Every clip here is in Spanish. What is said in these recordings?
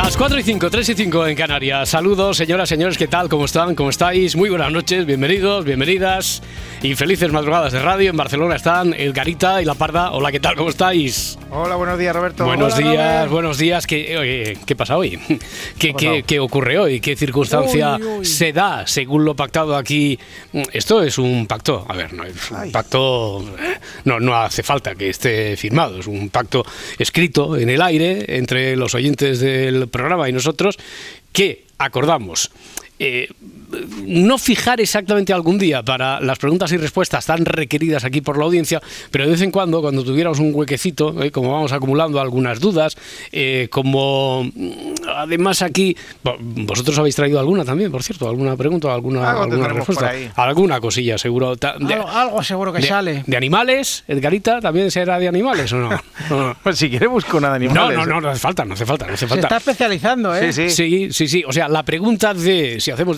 Las 4 y 5, 3 y 5 en Canarias. Saludos, señoras, señores, ¿qué tal? ¿Cómo están? ¿Cómo estáis? Muy buenas noches, bienvenidos, bienvenidas y felices madrugadas de radio. En Barcelona están el Garita y la Parda. Hola, ¿qué tal? ¿Cómo estáis? Hola, buenos días, Roberto. Buenos Hola, días, Robert. buenos días. ¿Qué, oye, ¿qué pasa hoy? ¿Qué, qué, qué ocurre hoy? ¿Qué circunstancia Uy, uy. se da según lo pactado aquí? Esto es un pacto. A ver, no es un Ay. pacto. No, no hace falta que esté firmado. Es un pacto escrito en el aire entre los oyentes del programa y nosotros que acordamos. eh, no fijar exactamente algún día para las preguntas y respuestas tan requeridas aquí por la audiencia, pero de vez en cuando, cuando tuviéramos un huequecito, eh, como vamos acumulando algunas dudas, eh, como mm, además aquí, vo- vosotros habéis traído alguna también, por cierto, alguna pregunta, alguna, alguna respuesta, ahí. alguna cosilla seguro. De- Algo, algo seguro que de, sale. ¿De animales? ¿Edgarita también será de animales o no? Pues si quieres busco una de animales. no, no, no hace falta, no hace falta, no hace Se falta. está especializando, ¿eh? Sí, sí. Sí, sí, sí. O sea, la pregunta de si hacemos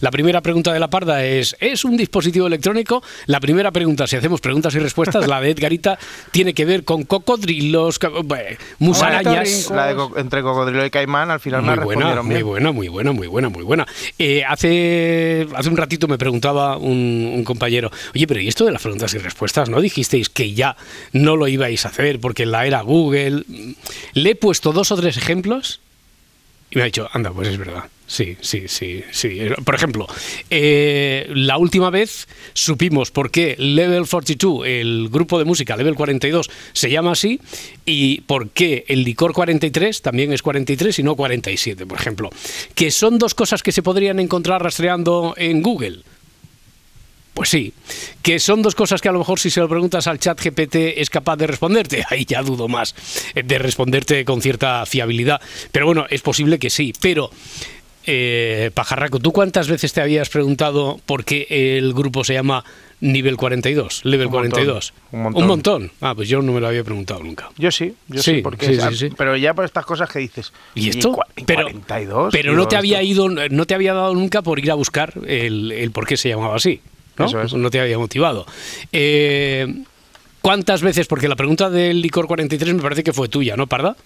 La primera pregunta de la parda es: ¿es un dispositivo electrónico? La primera pregunta, si hacemos preguntas y respuestas, la de Edgarita, tiene que ver con cocodrilos, bueno, musarañas. La de co- entre cocodrilo y caimán al final me Muy buena, respondieron muy buena, muy buena, muy buena, muy buena. Eh, hace, hace un ratito me preguntaba un, un compañero, oye, pero ¿y esto de las preguntas y respuestas? ¿No dijisteis que ya no lo ibais a hacer porque la era Google? Le he puesto dos o tres ejemplos y me ha dicho, anda, pues es verdad. Sí, sí, sí, sí. Por ejemplo, eh, la última vez supimos por qué Level 42, el grupo de música Level 42, se llama así y por qué el licor 43 también es 43 y no 47, por ejemplo. Que son dos cosas que se podrían encontrar rastreando en Google. Pues sí, que son dos cosas que a lo mejor si se lo preguntas al chat GPT es capaz de responderte. Ahí ya dudo más eh, de responderte con cierta fiabilidad. Pero bueno, es posible que sí. Pero, eh, Pajarraco, ¿tú cuántas veces te habías preguntado por qué el grupo se llama Nivel 42? Level Un montón, 42. un montón. Un montón. Ah, pues yo no me lo había preguntado nunca. Yo sí, yo Sí, sí, porque sí, sí, pero ya por estas cosas que dices. ¿Y esto? y pero 42, pero no te había esto- ido, no te había dado nunca por ir a buscar el, el por qué se llamaba así. ¿No? Eso es. No te había motivado. Eh, ¿Cuántas veces? Porque la pregunta del licor 43 me parece que fue tuya, ¿no, Parda?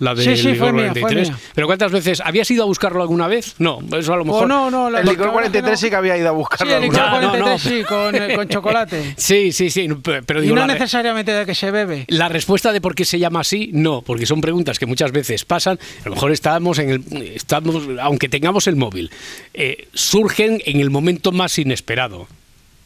La del Sí, sí, licor fue mía, fue 43. mía. Pero ¿cuántas veces? ¿Habías ido a buscarlo alguna vez? No, eso a lo mejor. No, no, la- El licor la- 43 sí que había ido a Sí, buscarlo. el licor alguna Ya, vez. no, 43 no. sí, con, eh, con chocolate. Sí, sí, sí. pe- Pero Y digo, no la re- necesariamente de que se bebe. La respuesta de por qué se llama así, no, porque son preguntas que muchas veces pasan. A lo mejor estamos en el, estamos, aunque tengamos el móvil, eh, surgen en el momento más inesperado.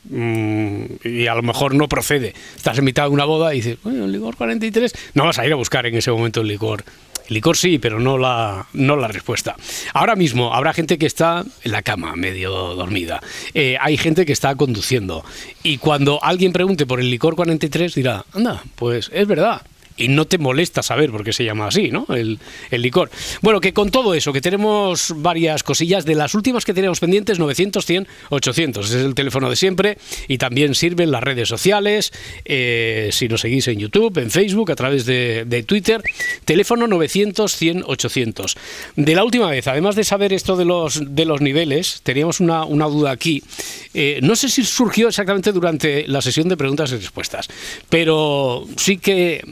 Mm, y a lo mejor no procede. Estás en mitad de una boda y dices, bueno, el licor 43. No vas a ir a buscar en ese momento el licor. El licor sí, pero no la, no la respuesta. Ahora mismo habrá gente que está en la cama, medio dormida. Eh, hay gente que está conduciendo. Y cuando alguien pregunte por el licor 43, dirá, anda, pues es verdad. Y no te molesta saber por qué se llama así, ¿no? El, licor. Bueno, que con todo eso, que tenemos varias cosillas, de las últimas que tenemos pendientes, 900, 100, 800. Ese es el teléfono de siempre. Y también sirven las redes sociales. eh, si nos seguís en YouTube, en Facebook, a través de, Twitter. Teléfono 900, 100, 800. De la última vez, además de saber esto de los, de los niveles, teníamos una, una duda aquí. Eh, no sé si surgió exactamente durante la sesión de preguntas y respuestas, pero sí que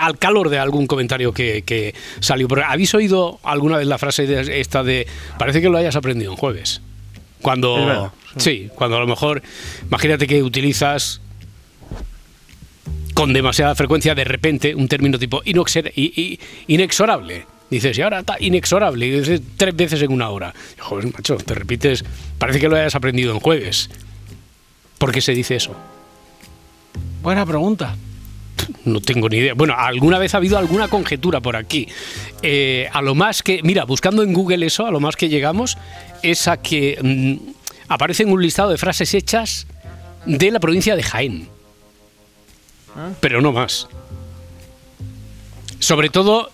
al calor de algún comentario que, que salió. Pero, ¿Habéis oído alguna vez la frase de- esta de parece que lo hayas aprendido en jueves? Cuando verdad, sí, cuando a lo mejor imagínate que utilizas con demasiada frecuencia de repente un término tipo inexorable. Dices, y ahora está inexorable, y dices tres veces en una hora. Joder, macho, te repites, parece que lo hayas aprendido en jueves. ¿Por qué se dice eso? Buena pregunta. No tengo ni idea. Bueno, alguna vez ha habido alguna conjetura por aquí. Eh, a lo más que, mira, buscando en Google eso, a lo más que llegamos es a que mm, aparece en un listado de frases hechas de la provincia de Jaén. Pero no más. Sobre todo,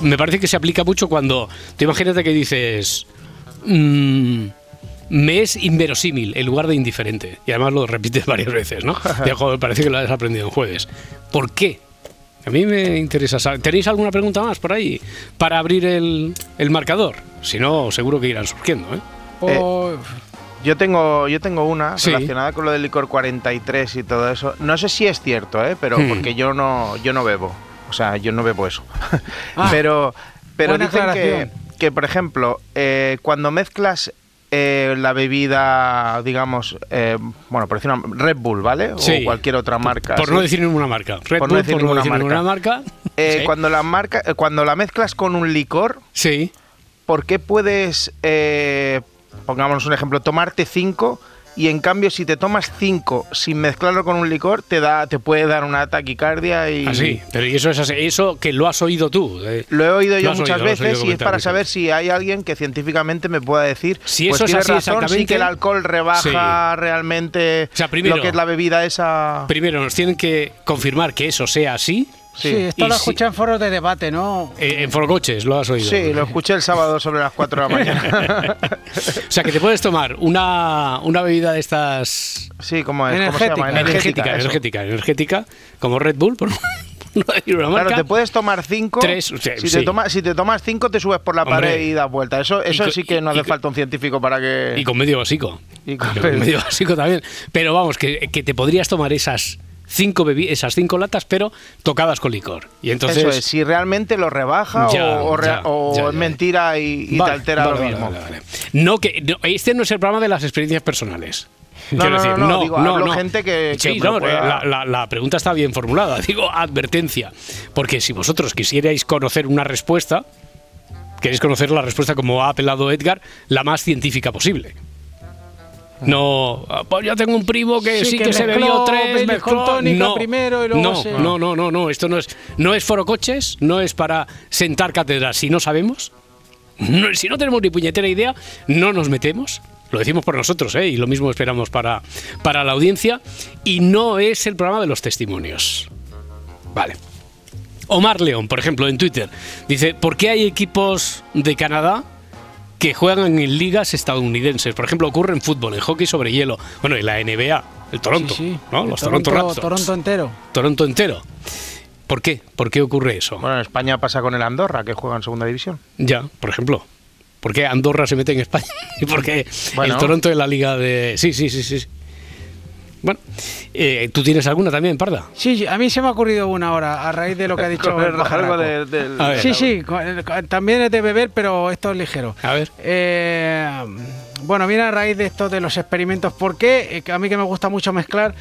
me parece que se aplica mucho cuando, te imagínate que dices, mm, me es inverosímil en lugar de indiferente. Y además lo repites varias veces, ¿no? Joder, parece que lo has aprendido en jueves. ¿Por qué? A mí me interesa saber. ¿Tenéis alguna pregunta más por ahí para abrir el, el marcador? Si no, seguro que irán surgiendo, ¿eh? O- Yo tengo, yo tengo una Sí. relacionada con lo del licor 43 y todo eso. No sé si es cierto, ¿eh? pero Hmm. porque yo no, yo no bebo. O sea, yo no bebo eso. Ah, pero pero dicen que, que, por ejemplo, eh, cuando mezclas eh, la bebida, digamos, eh, bueno, por decir una Red Bull, ¿vale? Sí. O cualquier otra marca. Por no decir ninguna marca. Red Por no Bull, decir por no ninguna decir marca. ninguna marca. Eh, sí. cuando, la marca, cuando la mezclas con un licor, Sí. ¿por qué puedes, pongámonos un ejemplo, tomarte cinco y en cambio si te tomas cinco sin mezclarlo con un licor te da, te puede dar una taquicardia y Así. Pero ¿y eso es así? Eso que lo has oído tú. eh. lo he oído yo has muchas oído, veces y es para saber si hay alguien que científicamente me pueda decir Si pues eso es así razón, sí que el alcohol rebaja realmente O sea, primero- lo que es la bebida esa Primero, nos tienen que confirmar que eso sea así. Sí, esto lo si- escuché en foros de debate, ¿no? Eh, en Forocoches, lo has oído. Sí, lo escuché el sábado sobre las 4 de la mañana. O sea, que te puedes tomar una, una bebida de estas sí, ¿cómo es? ¿Cómo se llama? Energética. energética, energética, energética, como Red Bull, por no. Claro, te puedes tomar cinco. Tres, o sea, si, sí. te tomas, si te tomas cinco, te subes por la Hombre. pared y das vuelta. Eso, eso sí que no hace falta un científico para que. Y con medio básico. Y con- Y con medio básico también. Pero vamos, que, que te podrías tomar esas cinco bebi- esas cinco latas, pero tocadas con licor. Y entonces. Eso es, si realmente lo rebaja Ya, o, o rea- ya, o ya, es mentira y, y Vale, te altera vale, lo mismo. vale. No, que, no, este no es el programa de las experiencias personales. No, Quiero no, decir, no, no, digo, hablo gente que- Sí, no, la pregunta está bien formulada. Digo, advertencia. Porque si vosotros quisierais conocer una respuesta, queréis conocer la respuesta como ha apelado Edgar, la más científica posible. No, ah, pues yo tengo un primo que sí, Sí, que, que se bebió tres, Baileys mezcló- no, primero y luego no, se- no, no, no, no, esto no es, no es foro coches, no es para sentar cátedras si no sabemos. No, si no tenemos ni puñetera idea, no nos metemos. Lo decimos por nosotros, ¿eh? y lo mismo esperamos para, para la audiencia. Y no es el programa de los testimonios. Vale. Omar León, por ejemplo, en Twitter, dice, ¿por qué hay equipos de Canadá que juegan en ligas estadounidenses? Por ejemplo, ocurre en fútbol, en hockey sobre hielo, bueno, en la NBA, el Toronto, Sí, sí. ¿no? El Los Toronto, Raptors. Toronto entero. Toronto entero. ¿Por qué? ¿Por qué ocurre eso? Bueno, en España pasa con el Andorra, que juega en segunda división. Ya, por ejemplo. ¿Por qué Andorra se mete en España? ¿Y por qué Bueno. el Toronto en la liga de...? Sí, sí, sí, sí. Bueno, eh, ¿tú tienes alguna también, Parda? Sí, sí, a mí se me ha ocurrido una ahora, a raíz de lo que ha dicho el algo de- del- ver. Sí, sí, también es de beber, pero esto es ligero. A ver. Eh, bueno, viene a raíz de esto de los experimentos. ¿Por qué? Eh, a mí que me gusta mucho mezclar.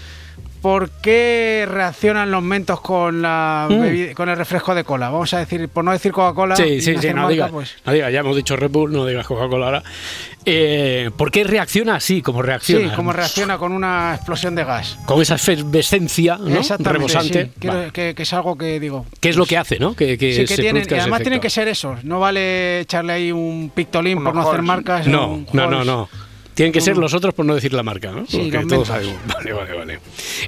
¿Por qué reaccionan los mentos con la Mm. bebi- con el refresco de cola? Vamos a decir, por no decir Coca-Cola. Sí, sí, sí, no marca, digas, pues. no digas, ya hemos dicho Red Bull, no digas Coca-Cola ahora. Eh, ¿Por qué reacciona así, como Sí, reacciona? como reacciona con una explosión de gas. Con esa efervescencia ¿no? Exactamente, rebosante. sí. Vale. que, que es algo que digo. ¿Qué es lo que hace, no? Que, que Sí, que se tienen, además tienen que ser esos. No vale echarle ahí un pictolín por no hacer marcas. No, un no, no, no. Tienen que ser los otros por no decir la marca, ¿no? Sí, Porque todos sabemos. Vale, vale, vale.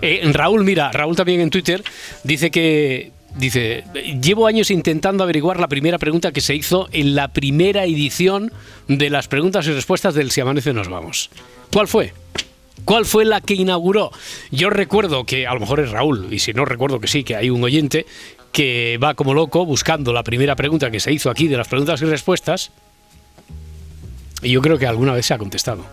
Eh, Raúl, mira, Raúl también en Twitter dice que. Dice, llevo años intentando averiguar la primera pregunta que se hizo en la primera edición de las preguntas y respuestas del Si Amanece Nos Vamos. ¿Cuál fue? ¿Cuál fue la que inauguró? Yo recuerdo que, a lo mejor es Raúl, y si no recuerdo que sí, que hay un oyente que va como loco buscando la primera pregunta que se hizo aquí de las preguntas y respuestas, y yo creo que alguna vez se ha contestado.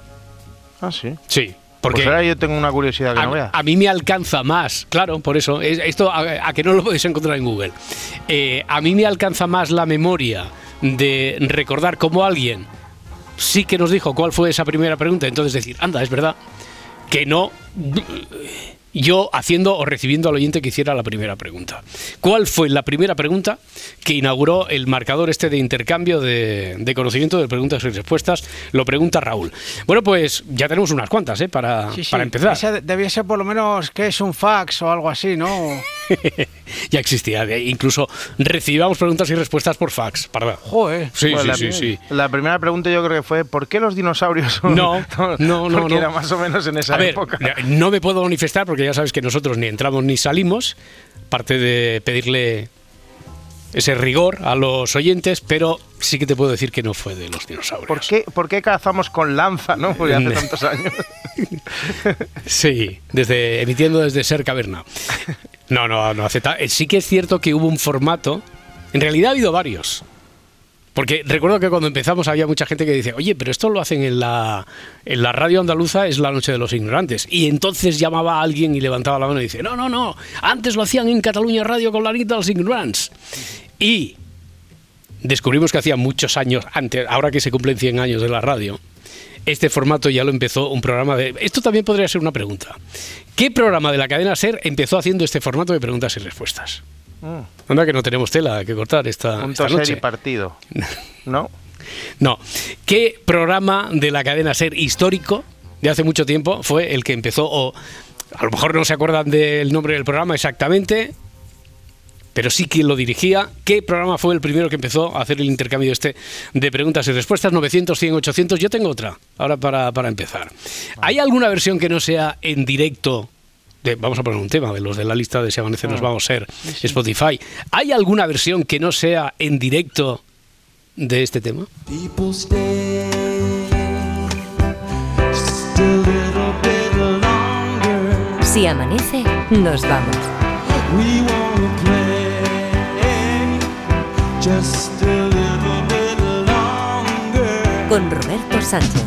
Ah, sí. Sí, porque Pues ahora yo tengo una curiosidad que no a, veas. a mí me alcanza más, claro, por eso, es- esto a, a que no lo podéis encontrar en Google. Eh, a mí me alcanza más la memoria de recordar cómo alguien sí que nos dijo cuál fue esa primera pregunta, entonces decir, anda, es verdad, que no yo haciendo o recibiendo al oyente que hiciera la primera pregunta. ¿Cuál fue la primera pregunta que inauguró el marcador este de intercambio de, de conocimiento de preguntas y respuestas? Lo pregunta Raúl. Bueno, pues ya tenemos unas cuantas ¿eh? para, Sí, sí. para empezar. Esa debía ser por lo menos que es un fax o algo así, ¿no? ya existía. Incluso recibíamos preguntas y respuestas por fax. Para... Joder. Sí, Pues sí, la, sí, sí. La primera pregunta yo creo que fue ¿por qué los dinosaurios son No, no, no, Porque no. era más o menos en esa A ver, época. no me puedo manifestar porque ya sabes que nosotros ni entramos ni salimos, parte de pedirle ese rigor a los oyentes, pero sí que te puedo decir que no fue de los dinosaurios. ¿Por qué, ¿Por qué cazamos con lanza, no? Porque hace tantos años. Sí, desde emitiendo desde Ser Caverna. No, no, no hace ta- eh, Sí que es cierto que hubo un formato. En realidad ha habido varios. Porque recuerdo que cuando empezamos había mucha gente que dice, oye, pero esto lo hacen en la, en la radio andaluza, es la noche de los ignorantes. Y entonces llamaba alguien y levantaba la mano y dice, no, no, no, antes lo hacían en Cataluña Radio con la nit de los ignorants. Y descubrimos que hacía muchos años antes, ahora que se cumplen 100 años de la radio, este formato ya lo empezó un programa de... Esto también podría ser una pregunta. ¿Qué programa de la cadena SER empezó haciendo este formato de preguntas y respuestas? Mm, Anda que no tenemos tela que cortar esta, un esta noche. y partido. ¿No? No. ¿Qué programa de la cadena SER histórico de hace mucho tiempo fue el que empezó, o a lo mejor no se acuerdan del nombre del programa exactamente, pero sí quien lo dirigía? ¿Qué programa fue el primero que empezó a hacer el intercambio este de preguntas y respuestas? 900, 100, 800. Yo tengo otra, ahora para, para empezar. ¿Hay alguna versión que no sea en directo? De- vamos a poner un tema de los de la lista de Si Amanece Nos Vamos a Ser, Spotify. ¿Hay alguna versión que no sea en directo de este tema? Si amanece, nos vamos. We wanna play just a little bit longer. Con Roberto Sánchez.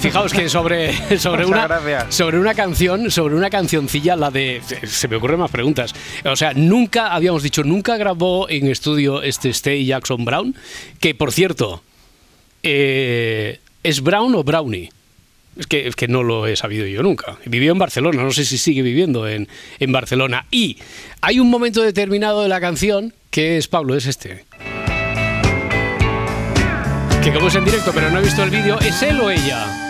Fijaos que sobre, sobre, una, gracias. sobre una canción, sobre una cancioncilla, la de. Se me ocurren más preguntas. O sea, nunca, habíamos dicho, nunca grabó en estudio este Stay Jackson Brown, que por cierto, eh, ¿es Brown o Brownie? Es que, es que no lo he sabido yo nunca. Vivió en Barcelona, no sé si sigue viviendo en, en Barcelona. Y hay un momento determinado de la canción que es, Pablo, es este. Que como es en directo, pero no he visto el vídeo, ¿es él o ella?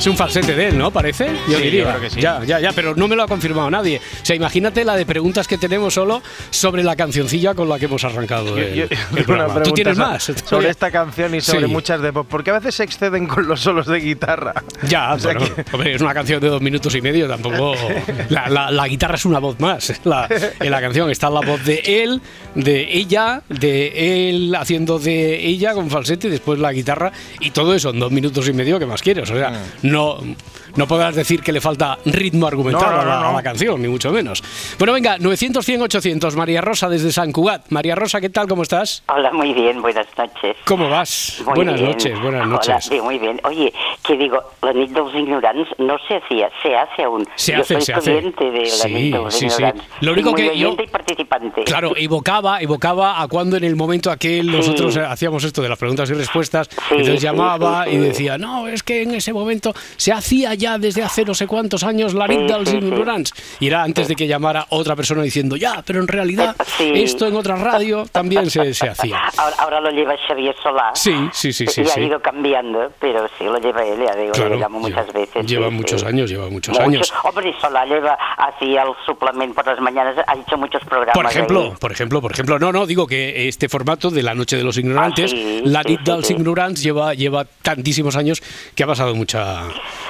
Es un falsete de él, ¿no? Parece. Yo Sí, diría. yo creo que sí. Ya, ya, ya, pero no me lo ha confirmado nadie. O sea, imagínate la de preguntas que tenemos solo sobre la cancioncilla con la que hemos arrancado Yo- el programa. ¿Tú tienes más? Sobre esta canción y sobre Sí. muchas de pop. Porque a veces se exceden con los solos de guitarra. Ya, O sea bueno, que- hombre, es una canción de dos minutos y medio, tampoco... La, la- la guitarra es una voz más en la, en la canción. Está la voz de él, de ella, de él haciendo de ella con falsete, y después la guitarra, y todo eso en dos minutos y medio, ¿qué más quieres? O sea, no, no podrás decir que le falta ritmo argumental No, no, a, la, a canción, ni mucho menos. Bueno, venga, 900, 100, 800, María Rosa desde San Cugat. María Rosa, ¿qué tal? ¿Cómo estás? Hola, muy bien, buenas noches. ¿Cómo vas? Muy buenas bien. noches, buenas Hola, noches. bien, muy bien. Oye, que digo, la nit dels ignorants no se hacía, se hace aún. Se yo hace, soy se hace. de la Sí, nit dels sí, sí. Lo único muy que yo- oyente y participante. Claro, evocaba, evocaba a cuando en el momento aquel nosotros Sí. eh, hacíamos esto de las preguntas y respuestas, Sí, entonces llamaba sí, y sí. decía, no, es que en ese momento se hacía ya desde hace no sé cuántos años la Sí, nit dels sí, sí. ignorants. Y era antes de que llamara otra persona diciendo, ya, pero en realidad sí. esto en otra radio también se, se hacía. Ahora, ahora lo lleva Xavier Solá. Sí, sí, sí, sí, Y ha sí. ido cambiando, pero sí, lo lleva él, ya digo, Claro, lo llamo muchas lleva- veces. lleva sí, muchos sí. años, lleva muchos Mucho. años. Hombre, Solá lleva, hacía el suplemento por las mañanas, ha hecho muchos programas. Por ejemplo, por ejemplo, por ejemplo, no, no, digo que este formato de la noche de los ignorantes, Ah, sí, la sí, nit sí, dels sí. ignorants lleva lleva tantísimos años que ha pasado mucha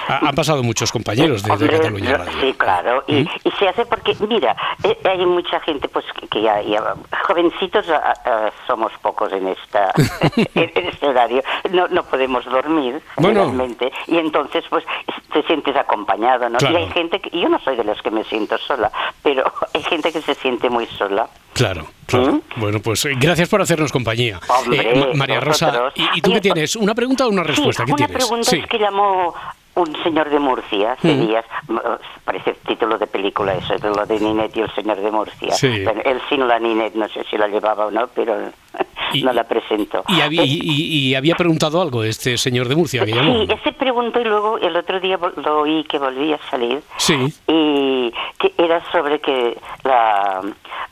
ha- han pasado muchos compañeros de, Cataluña Radio. Sí, claro. Y, y se hace porque, mira, eh, hay mucha gente pues que, ya, ya- jovencitos ah, somos pocos en esta en, este horario. No, no podemos dormir Bueno. generalmente y entonces pues te sientes acompañado, ¿no? Claro. Y hay gente que yo no soy de los que me siento sola, pero hay gente que se siente muy sola. Claro, claro. ¿Mm? Bueno, pues eh, gracias por hacernos compañía. Hombre, Eh, Ma- María Rosa. ¿y, y tú qué tienes? ¿Una pregunta o una respuesta? Sí, ¿Qué una tienes? pregunta sí. es que llamó un señor de Murcia hace Mm. días, parece título de película eso, de lo de Ninet y el señor de Murcia. Sí. Él sin la Ninet, no sé si la llevaba o no, pero Y- no la presento. Y había, y- y- y había preguntado algo este señor de Murcia que llamó. Sí, ese preguntó y luego el otro día lo oí que volvía a salir. Sí. Y que era sobre que la,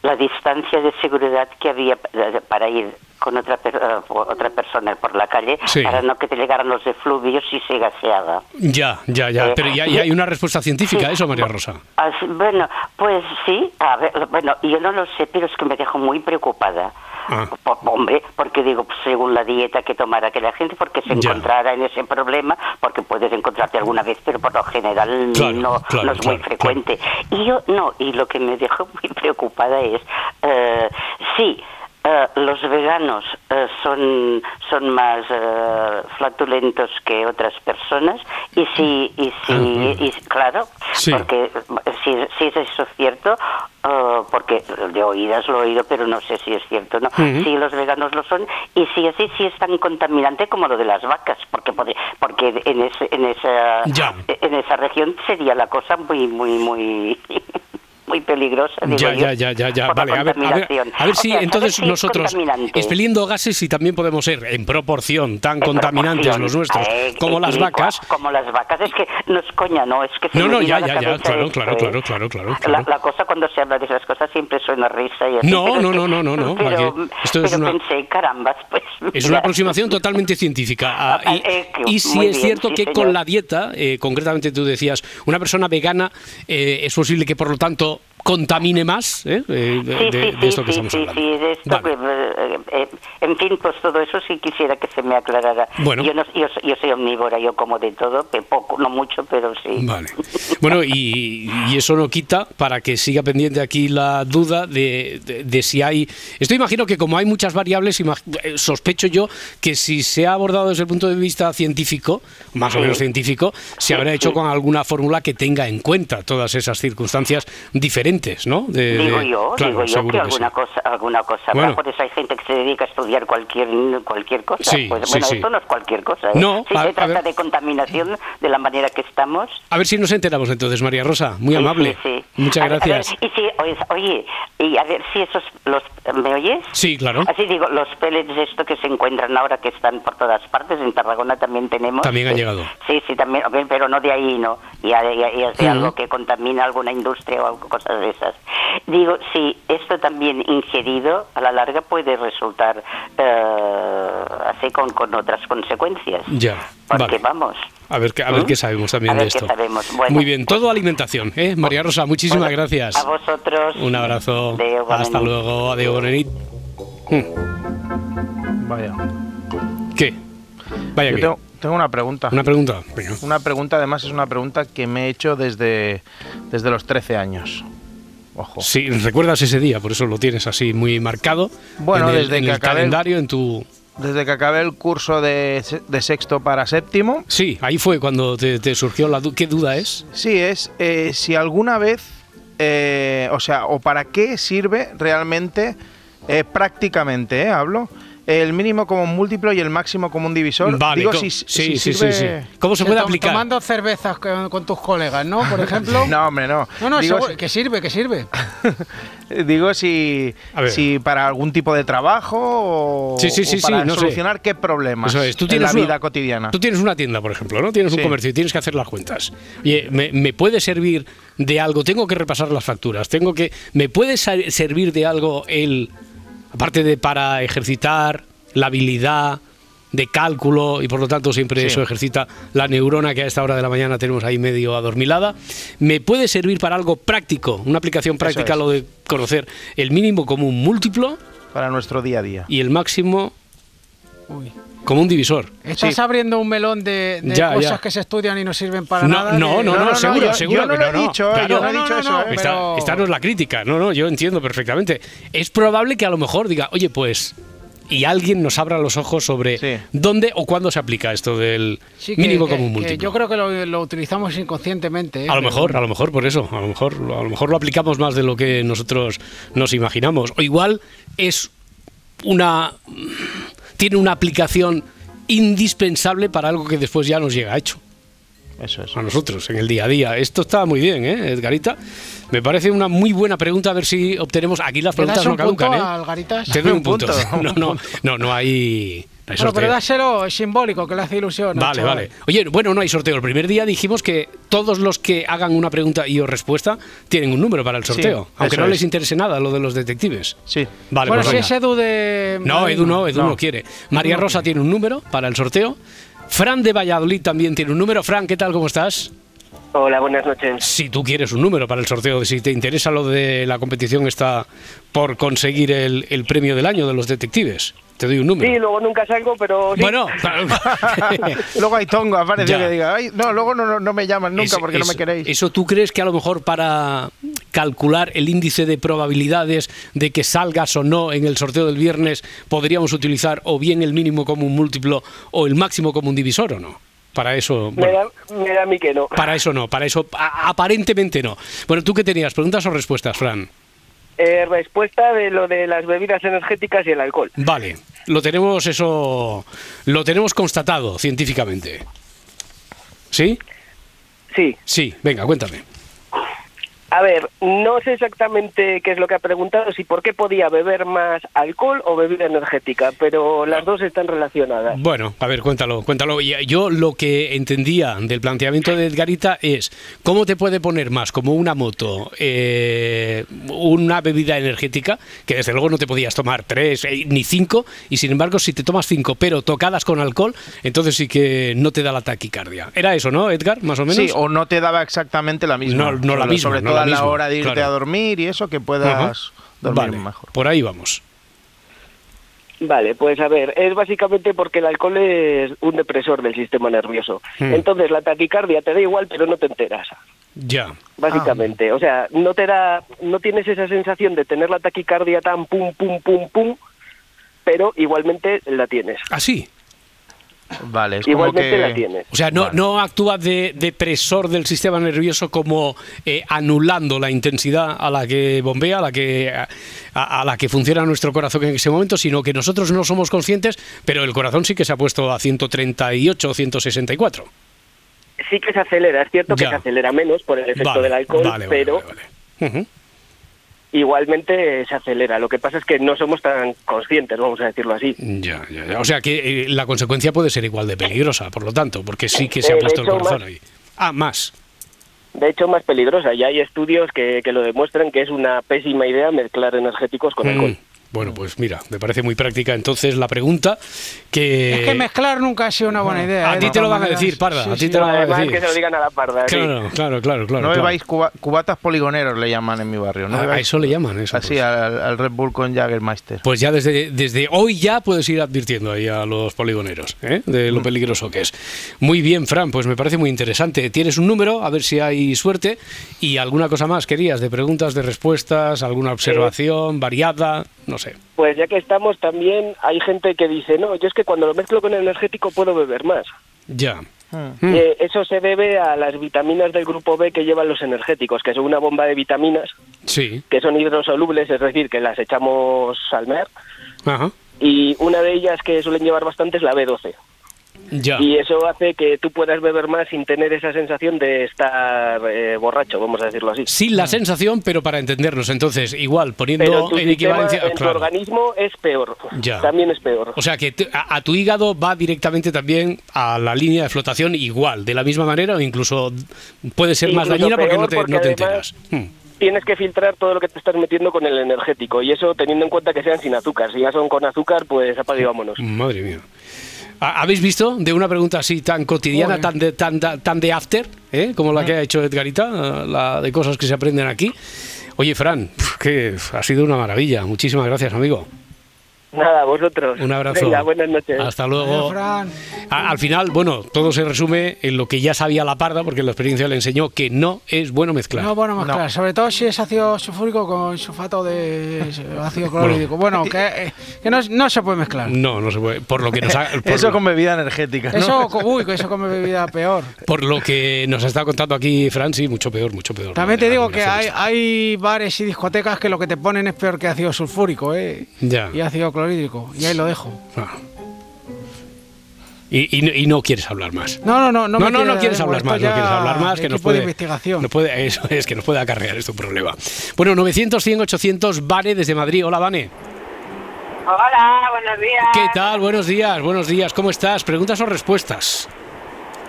la distancia de seguridad que había pa- para ir con otra per- eh, otra persona por la calle Sí. para no que te llegaran los efluvios si se gaseaba. Ya, ya, ya. Eh, Pero ya, ya hay una respuesta científica a eso, María Rosa. así- bueno, pues sí, a ver, bueno, yo no lo sé, pero es que me dejo muy preocupada. Ah. Por- hombre, porque digo, pues, según la dieta que tomara aquella gente, porque se Ya. encontrara en ese problema, porque puedes encontrarte alguna vez, pero por lo general Claro, no, claro, no es muy frecuente. Y yo, no, y lo que me dejó muy preocupada es, eh, sí, eh, los veganos eh, son son más eh, flatulentos que otras personas y si y si y, claro Sí. porque eh, si, si es eso cierto eh, porque de oídas lo he oído pero no sé si es cierto no si los veganos lo son y si así sí es tan contaminante como lo de las vacas porque porque en ese, en esa Ya. en esa región sería la cosa muy muy muy muy peligrosa digo Ya, yo, ya, ya, ya, ya. Vale, a ver, a ver, a ver si sea, entonces nosotros, expeliendo gases, si también podemos ser en proporción tan En contaminantes proporción. los nuestros Eh, como eh, las vacas. Como las vacas, es que no es coña, no, es que se No, no, ya, ya, ya, claro, claro, claro, claro, claro, La, cosa cuando se habla de esas cosas siempre suena risa y así. No, no, no, no, no, no, Pero, esto es pero una- pensé, carambas, pues... Es una aproximación totalmente científica. Ah, Ah, y, eh, y si muy es bien, cierto sí, que señor. con la dieta, eh, concretamente tú decías, una persona vegana eh, es posible que por lo tanto contamine más eh, eh, de, Sí, de- sí, de esto que sí, estamos hablando. sí, de esto Vale. que, eh, eh, en fin, pues todo eso sí quisiera que se me aclarara. Bueno. Yo, no, yo, yo soy omnívora, yo como de todo, pe- poco, no mucho, pero sí. Vale. Bueno, y, y eso no quita para que siga pendiente aquí la duda de, de- si hay. Esto imagino que como hay muchas variables, imag- eh, sospecho yo que si se ha abordado desde el punto de vista científico, más o menos científico, se habrá hecho con alguna fórmula que tenga en cuenta todas esas circunstancias diferentes ¿no? De- Digo yo, claro, digo yo que que alguna sí. cosa, alguna cosa Bueno. por eso hay gente que se dedica a estudiar cualquier cualquier cosa. Sí, pues bueno, sí. esto no es cualquier cosa. ¿eh? No, si a- se trata de contaminación de la manera que estamos. A ver si nos enteramos entonces, María Rosa. Muy amable. sí, sí. Muchas A ver, a ver, gracias. y si, oye, y a ver si esos, los, ¿me oyes? Sí, claro. Así digo, los pellets esto que se encuentran ahora que están por todas partes, en Tarragona también tenemos. También ha llegado. Sí, sí, también, pero no de ahí, ¿no? Es de Ujú. algo que contamina alguna industria o algo, cosas de esas. Digo, si esto también ingerido a la larga puede resultar eh, así con, con otras consecuencias. Ya, Porque vale. vamos. A ver, qué- a ver ¿Mm? qué sabemos también A ver de esto. qué sabemos. Bueno, Muy bien, todo alimentación, ¿eh? María Rosa, muchísimas Bueno, gracias. A vosotros. Un abrazo. Hasta luego. Adiós, bona nit. Hmm, Vaya. ¿Qué? Vaya Yo que. tengo, tengo una pregunta. Una pregunta. Venga. Una pregunta, además, es una pregunta que me he hecho desde, desde los 13 años. Ojo. Sí, recuerdas ese día, por eso lo tienes así muy marcado. Bueno, en el, desde en que el acabé el- calendario, en tu. Desde que acabé el curso de, se- de sexto para séptimo, Sí, ahí fue cuando te, te surgió la duda. ¿Qué duda es? sí es eh, si alguna vez, eh, o sea, o para qué sirve realmente, eh, prácticamente, eh, hablo, el mínimo común múltiplo y el máximo común divisor. Vale, Digo, si, sí, si sí, sirve- sí, sí. ¿Cómo se puede aplicar? Tomando cervezas con, con tus colegas, ¿no? Por ejemplo. No, hombre, no. No, no, Digo, si- que sirve, que sirve. Digo si, A ver. si para algún tipo de trabajo o, Sí, sí, sí, o para sí, no sé. solucionar qué problemas Eso es, tú en tienes la una- vida cotidiana. Tú tienes una tienda, por ejemplo, ¿no? Tienes un comercio y tienes que hacer las cuentas. Oye, ¿me, me puede servir de algo? Tengo que repasar las facturas. Tengo que. ¿Me puede servir de algo el. Aparte de para ejercitar la habilidad de cálculo y por lo tanto siempre Sí. eso ejercita la neurona que a esta hora de la mañana tenemos ahí medio adormilada. ¿Me puede servir para algo práctico? Una aplicación práctica es. lo de conocer el mínimo común múltiplo Para nuestro día a día. y el máximo Uy. Como un divisor. Estás Sí. abriendo un melón de, de Ya, cosas ya. que se estudian y no sirven para No, nada. no, no, No, no, no, no, seguro, yo- seguro yo no que lo no, he no. dicho, eh, Claro. yo no he dicho eso, eh. Esta, Pero- esta no es la crítica, no, no, yo entiendo perfectamente. Es probable que a lo mejor diga, oye, pues, y alguien nos abra los ojos sobre Sí. dónde o cuándo se aplica esto del Sí, que- mínimo que- común múltiplo. yo creo que lo, lo utilizamos inconscientemente. ¿eh? A lo Pero- mejor, a lo mejor por eso, a lo mejor, a lo mejor lo aplicamos más de lo que nosotros nos imaginamos. O igual es una tiene una aplicación indispensable para algo que después ya nos llega hecho. Eso es. a nosotros en el día a día. Esto está muy bien, ¿eh, Edgarita? Me parece una muy buena pregunta a ver si obtenemos. Aquí las ¿Le das preguntas no caducan, ¿eh? Te doy un Un punto. No, no, no, no hay. No hay Bueno, pero sorteo. dáselo es simbólico, que le hace ilusión. al Vale, chaval. vale. Oye, bueno, no hay sorteo. El primer día dijimos que todos los que hagan una pregunta y o respuesta tienen un número para el sorteo. Sí, aunque no es. les interese nada lo de los detectives. Sí. Vale, bueno, pues si venga. es Edu de. No, Edu no, Edu no, No. quiere. María Rosa tiene un número para el sorteo. Fran de Valladolid también tiene un número. Fran, ¿qué tal? ¿Cómo estás? Hola, buenas noches. Si tú quieres un número para el sorteo, si te interesa lo de la competición está por conseguir el, el premio del año de los detectives, te doy un número. Sí, luego nunca salgo, pero sí. Bueno, Luego hay tongo, aparece que diga, Ay, no, luego no, no, no me llaman nunca Eso- porque no me queréis. ¿Eso tú crees que a lo mejor para calcular el índice de probabilidades de que salgas o no en el sorteo del viernes podríamos utilizar o bien el mínimo común múltiplo o el máximo común divisor o no? Para eso, me, bueno, da, me da a mí que no. para eso no, para eso a- aparentemente no. Bueno, ¿tú qué tenías? ¿Preguntas o respuestas, Fran? Eh, respuesta de lo de las bebidas energéticas y el alcohol. Vale, lo tenemos eso, lo tenemos constatado científicamente. ¿Sí? Sí. Sí, venga, cuéntame. A ver, no sé exactamente qué es lo que ha preguntado, si por qué podía beber más alcohol o bebida energética, pero las dos están relacionadas. Bueno, a ver, cuéntalo, cuéntalo. Y Yo lo que entendía del planteamiento de Edgarita es cómo te puede poner más como una moto, eh, una bebida energética, que desde luego no te podías tomar tres eh, ni cinco, y sin embargo si te tomas cinco pero tocadas con alcohol, entonces sí que no te da la taquicardia. Era eso, ¿no, Edgar? Más o menos. Sí, o no te daba exactamente la misma. No, no la misma, Sobre no todo a la hora de irte claro. a dormir y eso, que puedas Ajá. dormir Vale, mejor. por ahí vamos. Vale, pues a ver, es básicamente porque el alcohol es un depresor del sistema nervioso. Hmm. Entonces la taquicardia te da igual, pero no te enteras. Ya. Básicamente, o sea, no te da, no tienes esa sensación de tener la taquicardia tan pum pum pum pum, pero igualmente la tienes. Así. Vale, es como Igualmente que... la tienes. O sea, no, Vale. no actúa de depresor del sistema nervioso como eh, anulando la intensidad a la que bombea, a la que, a, a la que funciona nuestro corazón en ese momento, sino que nosotros no somos conscientes, pero el corazón sí que se ha puesto a 138 o 164. Sí que se acelera, es cierto que se acelera menos por el efecto Vale, del alcohol, vale, pero vale, vale. Igualmente se acelera. Lo que pasa es que no somos tan conscientes, vamos a decirlo así. Ya, ya, ya. O sea que eh, la consecuencia puede ser igual de peligrosa, por lo tanto, porque sí que se ha Eh, puesto el hecho, corazón más. ahí. Ah, más. De hecho, más peligrosa. Ya hay estudios que, que lo demuestran que es una pésima idea mezclar energéticos con Mm, alcohol. Bueno, pues mira, me parece muy práctica entonces la pregunta que... Es que mezclar nunca ha sido una buena idea. A ¿eh? ti te lo van a decir, Parda, Sí, a ti sí. te lo van a decir. que se lo digan a la parda. sí. Claro, claro, claro, claro. No claro. bebáis cuba- cubatas poligoneros, le llaman en mi barrio. ¿no A- eso le llaman, eso, Así, pues. al, al Red Bull con Jaggermeister. Pues ya desde, desde hoy ya puedes ir advirtiendo ahí a los poligoneros ¿eh? de Mm. lo peligroso que es. Muy bien, Fran, pues me parece muy interesante. Tienes un número, a ver si hay suerte. Y alguna cosa más querías, de preguntas, de respuestas, alguna observación variada, no sé. Pues ya que estamos, también hay gente que dice, no, yo es que cuando lo mezclo con energético puedo beber más. Ya. Hmm. Mm. Eh, eso se debe a las vitaminas del grupo B que llevan los energéticos, que son una bomba de vitaminas Sí. que son hidrosolubles, es decir, que las echamos al mar. Ajá. Y una de ellas que suelen llevar bastante es la B12. Ya. Y eso hace que tú puedas beber más sin tener esa sensación de estar eh, borracho, vamos a decirlo así. Sin la sensación, pero para entendernos. Entonces, igual, poniendo en tu, equivalencia. en tu claro. organismo es peor. Ya. También es peor. O sea que a, a tu hígado va directamente también a la línea de flotación igual, de la misma manera, o incluso puede ser más dañina porque no te, porque no te además- enteras. Hmm. Tienes que filtrar todo lo que te estás metiendo con el energético y eso teniendo en cuenta que sean sin azúcar. Si ya son con azúcar, pues apague vámonos. Madre mía. ¿Ha- ¿Habéis visto de una pregunta así tan cotidiana, tan de, tan, tan de after, eh, como la que ha hecho Edgarita, eh, la de cosas que se aprenden aquí? Oye, Fran, que ha sido una maravilla. Muchísimas gracias, amigo. Nada, vosotros. Un abrazo. Venga, buenas noches. Hasta Adiós, luego. Fran. A- al final, bueno, todo se resume en lo que ya sabía la parda, porque la experiencia le enseñó que no es bueno mezclar. No, bueno, mezclar. No. Sobre todo si es ácido sulfúrico con sulfato de ácido clorhídrico. Bueno, que, eh, que no, no se puede mezclar. No, no se puede. Por lo que nos ha, por, Eso con bebida energética. ¿no? Eso, uy, que eso come bebida peor. por lo que nos ha estado contando aquí Fran, sí, mucho peor, mucho peor. También te digo que hay, hay bares y discotecas que lo que te ponen es peor que ácido sulfúrico, ¿eh? Ya. Y ácido clorhídrico. Y ahí lo dejo. Ah. Y, y no- y no quieres hablar más. No, no, no. No, me no, no, quiero- quieres hablar más, no quieres hablar más, que nos equipo puede, de investigación. nos puede- eso es, que nos puede acarrear esto un problema. Bueno, 900, 100, 800, Vane desde Madrid. Hola, Vane. Hola, buenos días. ¿Qué tal? Buenos días, buenos días. ¿Cómo estás? ¿Preguntas o respuestas?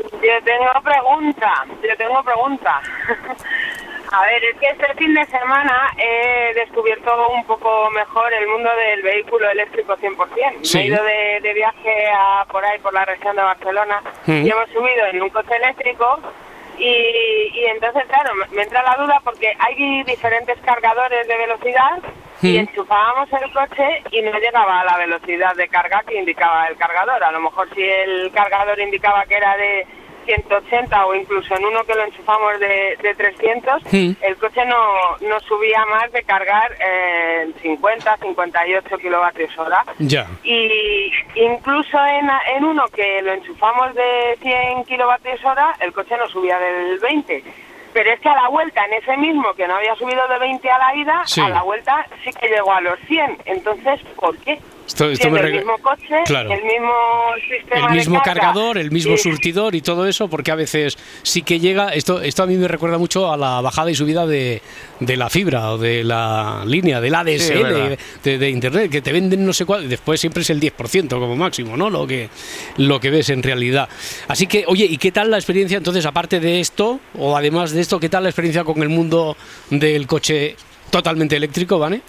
Yo tengo pregunta, yo tengo pregunta. A ver, es que este fin de semana he descubierto un poco mejor el mundo del vehículo eléctrico 100%. Sí. Me he ido de, de viaje a, por ahí, por la región de Barcelona, y hemos subido en un coche eléctrico y, y entonces, claro, me, me entra la duda porque hay diferentes cargadores de velocidad y enchufábamos el coche y no llegaba a la velocidad de carga que indicaba el cargador. A lo mejor si el cargador indicaba que era de 180 o incluso en uno que lo enchufamos de, de 300, Mm. el coche no, no subía más de cargar eh, 50, 58 kilovatios hora. Ya. Y incluso en, en uno que lo enchufamos de 100 kilovatios hora, el coche no subía del 20. Pero es que a la vuelta, en ese mismo que no había subido de 20 a la ida, Sí. a la vuelta sí que llegó a los 100. Entonces, ¿por qué? Esto, esto me el mismo coche, Claro. el mismo sistema el de mismo carga. cargador, el mismo Y- surtidor y todo eso, porque a veces sí que llega, esto, esto a mí me recuerda mucho a la bajada y subida de, de la fibra o de la línea, del Sí, ADSL, verdad. de, de internet, que te venden no sé cuál, y después siempre es el 10% como máximo, ¿no? Lo que, lo que ves en realidad. Así que, oye, ¿y qué tal la experiencia entonces, aparte de esto, o además de esto, qué tal la experiencia con el mundo del coche totalmente eléctrico, ¿vale?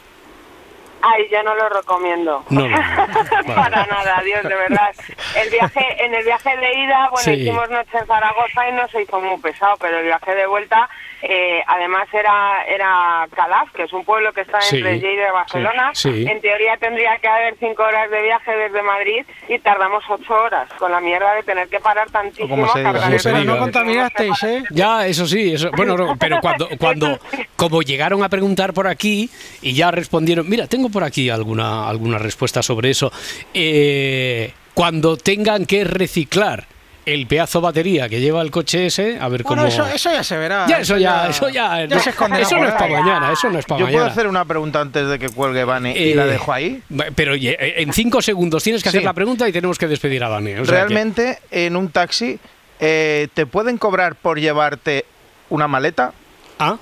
Ay, yo no lo recomiendo. No. Vale. Para nada, Dios, de verdad. El viaje, en el viaje de ida, bueno, Sí. hicimos noche en Zaragoza y no se hizo muy pesado, pero el viaje de vuelta, eh, además era era Calaf, que es un pueblo que está Sí, entre Lleida y Barcelona. sí, sí. En teoría tendría que haber cinco horas de viaje desde Madrid y tardamos ocho horas, con la mierda de tener que parar tantísimo. Como se diga. cargar Como Pero no contaminasteis, ¿eh? Ya, eso sí, eso, bueno, no, pero cuando, cuando, como llegaron a preguntar por aquí y ya respondieron, mira, tengo por aquí alguna, alguna respuesta sobre eso. eh, cuando tengan que reciclar el pedazo batería que lleva el coche ese, a ver Bueno, cómo... eso, eso ya se verá. Ya, eso ya, eso ya, ya se esconderá eso no es para mañana, eso no es para Yo puedo mañana. hacer una pregunta antes de que cuelgue Vane y la Eh, dejo ahí. Pero oye, eh, en cinco segundos tienes que hacer la pregunta y tenemos que despedir a Dani. o sea que- Realmente, en un taxi, eh, ¿te pueden cobrar por llevarte una maleta? Ah,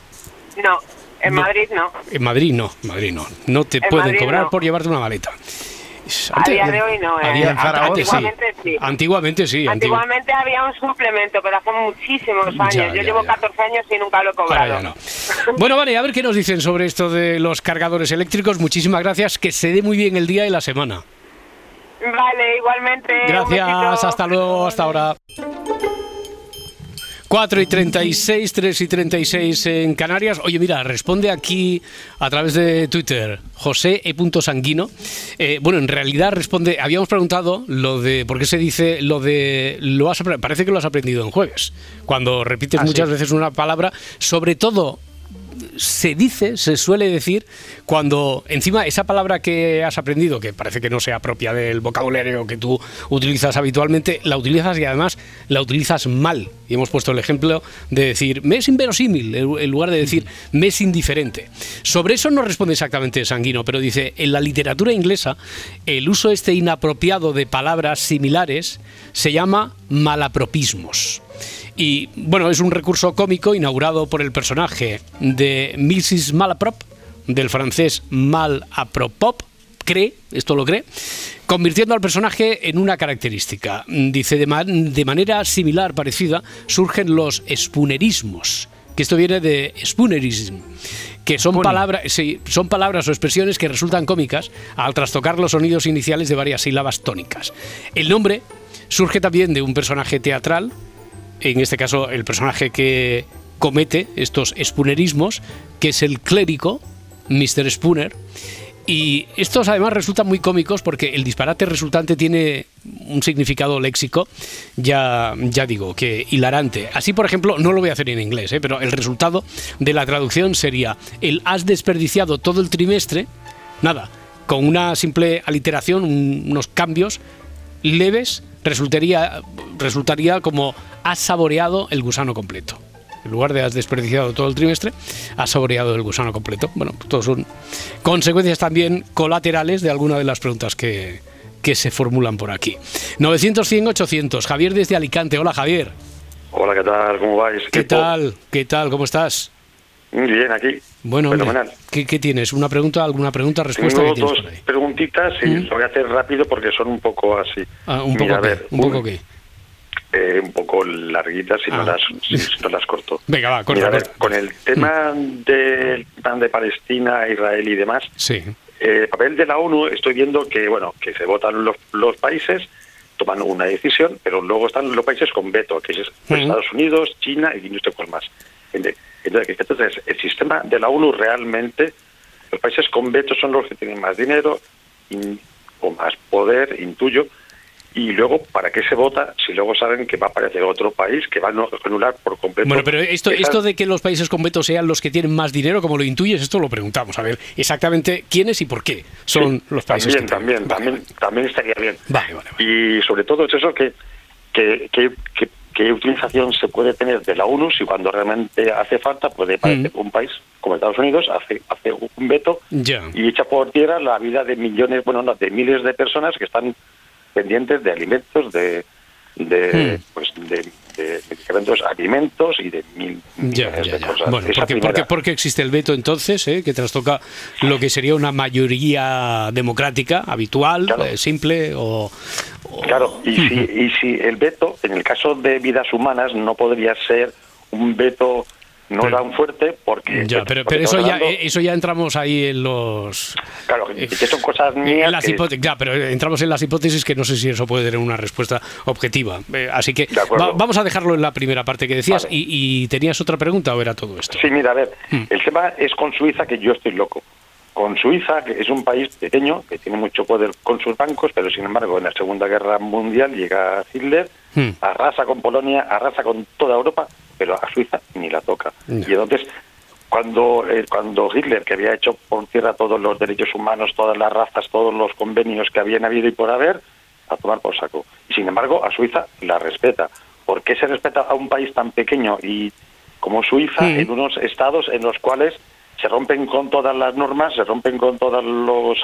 No, en No. Madrid no. en Madrid no, Madrid no. No te En pueden Madrid cobrar no. por llevarte una maleta. A día de hoy no, eh. Zaragoza. antes sí. Antiguamente sí. Antiguamente sí. antigu- Antiguamente había un suplemento, pero hace muchísimos años. Ya, Yo ya, llevo ya. 14 años y nunca lo he cobrado. no. Bueno, vale, a ver qué nos dicen sobre esto de los cargadores eléctricos. Muchísimas gracias. Que se dé muy bien el día y la semana. Vale, igualmente. Gracias, hasta luego, hasta ahora. 4 y 36, 3 y 36 en Canarias. Oye, mira, responde aquí a través de Twitter, José E. Sanguino. Eh, bueno, en realidad responde, habíamos preguntado lo de, ¿por qué se dice lo de, lo has, parece que lo has aprendido en jueves, cuando repites Ah, sí. muchas veces una palabra, sobre todo se dice, se suele decir, cuando encima esa palabra que has aprendido, que parece que no sea propia del vocabulario que tú utilizas habitualmente, la utilizas y además la utilizas mal. Y hemos puesto el ejemplo de decir, me es inverosímil, en lugar de decir, me es indiferente. Sobre eso no responde exactamente Sanguino, pero dice, en la literatura inglesa, el uso este inapropiado de palabras similares se llama malapropismos. Y bueno, es un recurso cómico inaugurado por el personaje de Mrs. Malaprop, del francés Malapropop, cree, esto lo cree, convirtiendo al personaje en una característica. Dice, de, ma- de manera similar, parecida, surgen los spoonerismos, que esto viene de spoonerism, que son palabras, sí, son palabras o expresiones que resultan cómicas al trastocar los sonidos iniciales de varias sílabas tónicas. El nombre surge también de un personaje teatral, en este caso el personaje que comete estos spoonerismos, que es el clérigo, Mr. Spooner. Y estos además resultan muy cómicos porque el disparate resultante tiene un significado léxico, ya, ya digo, que hilarante. Así, por ejemplo, no lo voy a hacer en inglés, ¿eh? pero el resultado de la traducción sería, el has desperdiciado todo el trimestre, nada, con una simple aliteración, un- unos cambios leves, resultaría, resultaría como has saboreado el gusano completo. En lugar de has desperdiciado todo el trimestre, has saboreado el gusano completo. Bueno, todos son consecuencias también colaterales de alguna de las preguntas que, que se formulan por aquí. 900, 100, 800. Javier desde Alicante. Hola, Javier. Hola, ¿qué tal? ¿Cómo vais? ¿Qué tal? ¿Qué tal? ¿Cómo estás? Muy bien, aquí. Bueno, hombre. ¿qué, qué tienes? ¿Una pregunta, alguna pregunta, respuesta Tengo dos preguntitas y ¿Mm? lo voy a hacer rápido porque son un poco así. Ah, un poco Mira, a ver, un poco qué. Eh, un poco larguitas si, no Ah. las, si, si no las corto. Venga, va, corta, Mira, a ver, corta. Mm. con el tema del plan de Palestina, Israel y demás, Sí. eh, el papel de la ONU estoy viendo que bueno que se votan los, los países, toman una decisión, pero luego están los países con veto, que es Ujú. Estados Unidos, China y no sé cuál más. Entonces, entonces, el sistema de la ONU realmente, los países con veto son los que tienen más dinero in- o más poder, intuyo, y luego, ¿para qué se vota si luego saben que va a aparecer otro país que va a anular por completo? Bueno, pero esto, esas- esto de que los países con veto sean los que tienen más dinero, como lo intuyes, esto lo preguntamos. A ver, exactamente quiénes y por qué son Sí, los países También, que también, Vale, también, también estaría bien. Vale, vale, vale. Y sobre todo es eso que, que, que, que- qué utilización se puede tener de la ONU si cuando realmente hace falta puede aparecer un país como Estados Unidos hace, hace un veto Ya. y echa por tierra la vida de millones, bueno, no, de miles de personas que están pendientes de alimentos, de de, Hmm. pues de, de medicamentos, alimentos y de mil Ya, millones ya, de ya. cosas. Bueno, porque, primera. porque, porque existe el veto entonces, ¿eh? que trastoca lo que sería una mayoría democrática habitual, Claro. eh, simple o... o- Claro, y si, y si el veto, en el caso de vidas humanas, no podría ser un veto no Pero- tan fuerte porque... Ya, porque pero, eso ya, eh, eso ya entramos ahí en los... Claro, que son cosas mías las que- hipótesis, ya, pero entramos en las hipótesis que no sé si eso puede tener una respuesta objetiva. Eh, así que va- vamos a dejarlo en la primera parte que decías. Vale. Y, y tenías otra pregunta o era todo esto? Sí, mira, a ver, Hmm. el tema es con Suiza que yo estoy loco. Con Suiza, que es un país pequeño, que tiene mucho poder con sus bancos, pero sin embargo en la Segunda Guerra Mundial llega Hitler, Hmm. arrasa con Polonia, arrasa con toda Europa, pero a Suiza ni la toca. Y entonces, cuando, eh, cuando Hitler, que había hecho por tierra todos los derechos humanos, todas las razas, todos los convenios que habían habido y por haber, a tomar por saco. Y sin embargo, a Suiza la respeta. ¿Por qué se respeta a un país tan pequeño y como Suiza Mm. en unos estados en los cuales se rompen con todas las normas, se rompen con todos los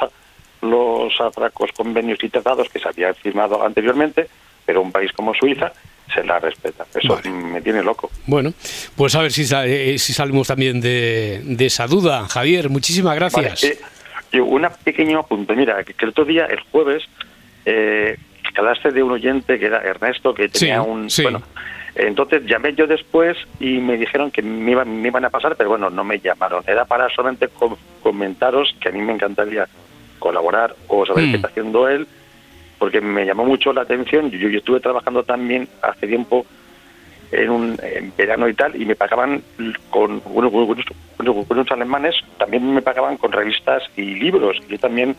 los atracos, convenios y tratados que se habían firmado anteriormente, pero un país como Suiza se la respeta. Eso Vale. me tiene loco. Bueno, pues a ver si, eh, si salimos también de, de esa duda. Javier, muchísimas gracias. Vale, eh, una pequeño apunte. Mira, que, que el otro día, el jueves, eh, hablaste de un oyente que era Ernesto, que tenía Sí, un... sí. Bueno, entonces llamé yo después y me dijeron que me iban, me iban a pasar, pero bueno, no me llamaron. Era para solamente com- comentaros que a mí me encantaría colaborar o saber Mm. qué está haciendo él, porque me llamó mucho la atención. Yo, yo estuve trabajando también hace tiempo en un en verano y tal, y me pagaban con unos, unos- alemanes, también me pagaban con revistas y libros. Yo también